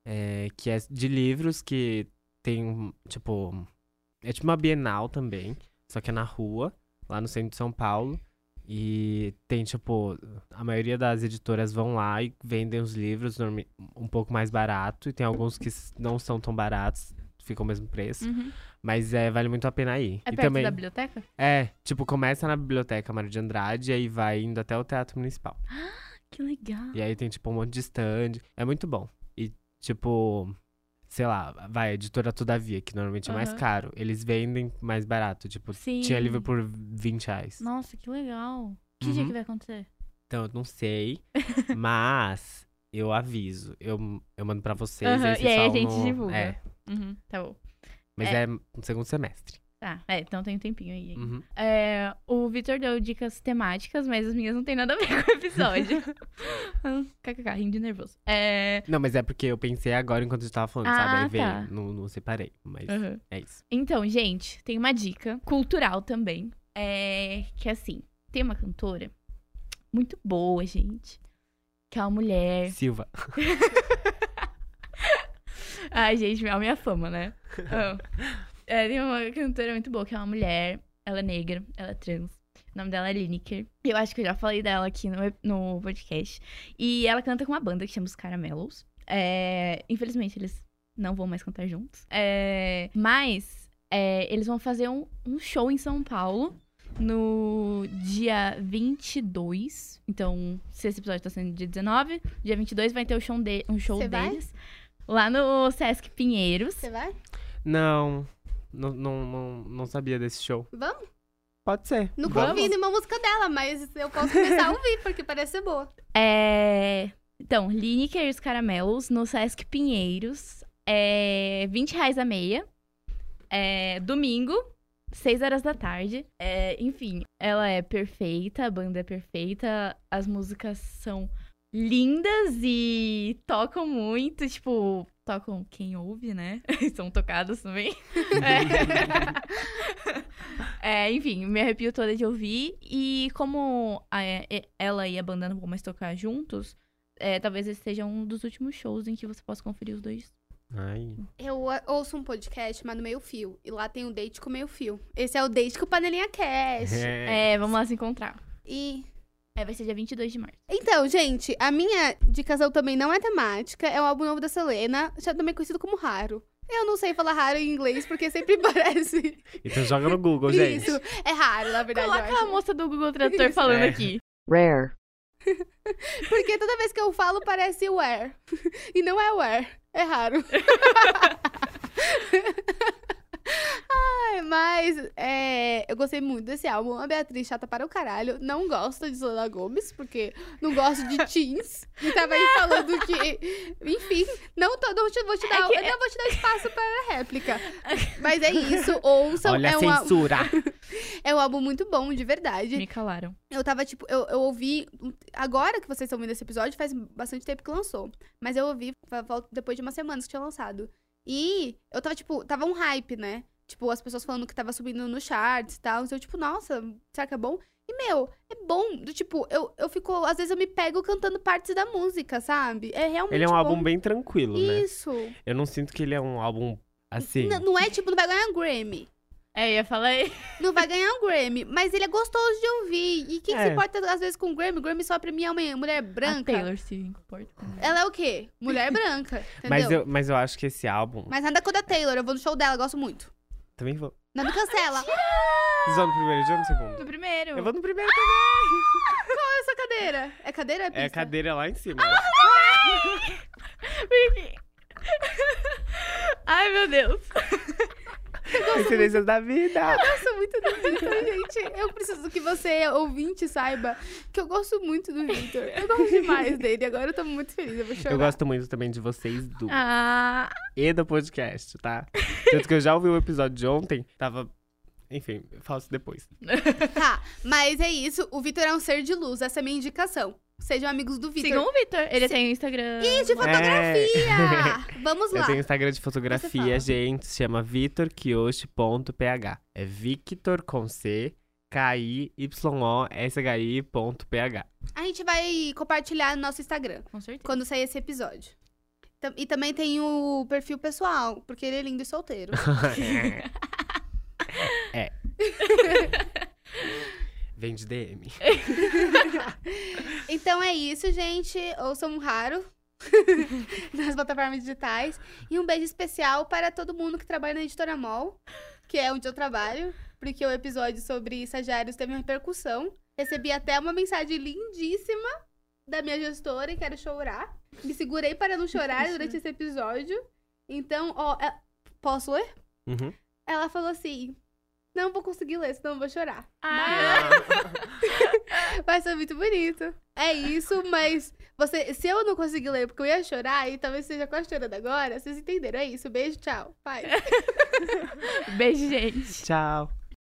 S3: é, que é de livros que tem, tipo, é tipo uma Bienal também, só que é na rua, lá no centro de São Paulo. E tem, tipo, a maioria das editoras vão lá e vendem os livros um pouco mais barato. E tem alguns que não são tão baratos, ficam o mesmo preço.
S2: Uhum.
S3: Mas é, vale muito a pena ir.
S2: É
S3: e
S2: perto
S3: também,
S2: da biblioteca?
S3: É, tipo, começa na Biblioteca Mário de Andrade e aí vai indo até o Teatro Municipal.
S2: Que legal.
S3: E aí tem, tipo, um monte de stand. É muito bom. E, tipo, sei lá, vai, a editora Todavia, que normalmente é mais caro. Eles vendem mais barato. Tipo,
S2: Sim.
S3: tinha livro por 20 reais.
S2: Nossa, que legal. Que dia
S3: Uhum.
S2: que vai acontecer?
S3: Então, eu não sei. mas eu aviso. Eu, eu mando pra vocês.
S2: Aham,
S3: aí vocês
S2: e aí a gente
S3: no-
S2: divulga.
S3: É,
S2: Uhum, tá bom.
S3: mas
S2: É.
S3: é, no segundo semestre.
S2: Tá, é, então tem um tempinho aí.
S3: Uhum.
S2: É, o Vitor deu dicas temáticas, mas as minhas não tem nada a ver com o episódio. KKK, rindo de nervoso. É,
S3: Não, mas é porque eu pensei agora enquanto eu tava falando,
S2: Ah,
S3: sabe? Aí veio,
S2: tá.
S3: não, não separei. Mas
S2: uhum.
S3: é isso.
S2: Então, gente, tem uma dica cultural também. É que assim, tem uma cantora muito boa, gente. Que é uma mulher.
S3: Silva.
S2: Ai, gente, é a minha fama, né? Ah. É, tem uma cantora muito boa, que é uma mulher. Ela é negra, ela é trans. O nome dela é Lineker. Eu acho que eu já falei dela aqui no, no podcast. E ela canta com uma banda que chama Os Caramelos. É, infelizmente, eles não vão mais cantar juntos. É, mas é, eles vão fazer um, um show em São Paulo no dia 22. Então, se esse episódio tá sendo dia 19, dia 22 vai ter o show de, um show
S1: vai?
S2: deles. Lá no Sesc Pinheiros.
S1: Você vai?
S4: Não, não, não, não, não sabia desse show.
S1: Vamos?
S4: Pode ser.
S1: Nunca
S4: Vamos.
S1: ouvi nenhuma música dela, mas eu posso começar a ouvir, porque parece ser boa.
S2: É... Então, Lineker e os Caramelos no Sesc Pinheiros. É 20 reais a meia. É domingo, 6 horas da tarde. É, enfim, ela é perfeita, a banda é perfeita, as músicas são lindas e tocam muito, tipo, tocam quem ouve, né? são tocadas também. É. É, enfim, me arrepio toda de ouvir. E como a- ela e a banda não vão mais tocar juntos, é, talvez esse seja um dos últimos shows em que você possa conferir os dois.
S4: Ai.
S1: Eu ouço um podcast chamado Meio Fio. E lá tem um date com Meio Fio. Esse é o date com o Panelinha Cast.
S4: É.
S2: É, vamos lá se encontrar.
S1: E.
S2: É, vai ser dia 22 de março.
S1: Então, gente, a minha indicação também não é temática. É um álbum novo da Selena, já também conhecido como Raro. Eu não sei falar raro em inglês, porque sempre parece.
S4: Então joga no Google, gente.
S1: Isso. É raro, na verdade.
S2: Coloca a moça do Google Tradutor falando
S4: É.
S2: aqui.
S5: rare,
S1: Porque toda vez que eu falo, parece where. E não é where. É raro. Ai, mas é, eu gostei muito desse álbum. A Beatriz chata para o caralho. Não gosta de Selena Gomes, porque não gosto de teens. E tava aí falando que. Enfim, não, tô, não te, vou te dar.
S2: que-
S1: eu não vou te dar espaço para réplica. Mas é isso. Ouçam.
S4: Olha
S1: é,
S4: a
S1: um, á-
S4: censura.
S1: é um álbum muito bom, de verdade.
S2: Me calaram.
S1: Eu tava, tipo, eu, eu ouvi. Agora que vocês estão ouvindo esse episódio, faz bastante tempo que lançou. Mas eu ouvi depois de umas semanas que tinha lançado. E eu tava, tipo, tava um hype, né? Tipo, as pessoas falando que tava subindo no charts e tal. Então, eu, tipo, nossa, será que é bom? E, meu, é bom. Do tipo, eu, eu fico. Às vezes eu me pego cantando partes da música, sabe? É realmente.
S4: Ele é um
S1: bom.
S4: álbum bem tranquilo, né?
S1: Isso.
S4: Eu não sinto que ele é um álbum assim.
S1: N- não é tipo, não vai ganhar um Grammy.
S2: É, eu ia falar aí.
S1: Não vai ganhar um Grammy, mas ele é gostoso de ouvir. E quem se
S4: É.
S1: importa às vezes com Grammy? Grammy só premia uma mulher
S2: A
S1: branca.
S2: Taylor se importa.
S1: Ela é o quê? Mulher branca. Entendeu?
S4: Mas eu, mas eu acho que esse álbum.
S1: Mas nada contra a Taylor, eu vou no show dela, gosto muito.
S4: Também vou.
S1: Não me cancela.
S4: Vocês vão no primeiro dia ou no segundo?
S2: Do primeiro.
S4: Eu vou no primeiro também.
S1: Qual é essa cadeira? É cadeira ou é
S4: É a
S1: pista?
S4: cadeira lá em cima.
S2: Ai, meu Deus.
S4: Coincidências da vida.
S1: Eu sou muito do Victor, gente. Eu preciso que você, ouvinte, saiba que eu gosto muito do Victor. Eu gosto demais dele. Agora eu tô muito feliz. Eu vou chorar.
S4: Eu gosto muito também de vocês do
S2: Ah,
S4: e do podcast, tá? Tanto que eu já ouvi o episódio de ontem, tava. Enfim, eu isso depois.
S1: Tá, mas é isso. O Victor é um ser de luz. Essa é a minha indicação. Sejam amigos do Victor.
S2: sigam o Vitor. Ele
S1: Se-
S2: tem o Instagram.
S1: Ih, de fotografia! Vamos
S4: Eu
S1: lá.
S4: tenho Instagram de fotografia, gente, se chama vitorkioshi.ph. É Victor com C, K-I-Y-O-S-H-I.ph.
S1: A gente vai compartilhar no nosso Instagram.
S2: Com certeza.
S1: quando sair esse episódio. E também tem o perfil pessoal, porque ele é lindo e solteiro.
S4: é. Vem de DM.
S1: então é isso, gente. Ouçam um raro nas plataformas digitais. E um beijo especial para todo mundo que trabalha na Editora Mol, que é onde eu trabalho, porque o episódio sobre estagiários teve uma repercussão. Recebi até uma mensagem lindíssima da minha gestora e quero chorar. Me segurei para não chorar durante esse episódio. Então, ó, é- posso ler?
S4: Uhum.
S1: Ela falou assim: Não vou conseguir ler, senão eu vou chorar.
S2: Ah,
S1: Vai ser muito bonito. É isso, mas você, se eu não conseguir ler porque eu ia chorar, e talvez seja quase chorando agora, vocês entenderam? É isso. Beijo, tchau. Pai.
S2: beijo, gente.
S4: Tchau.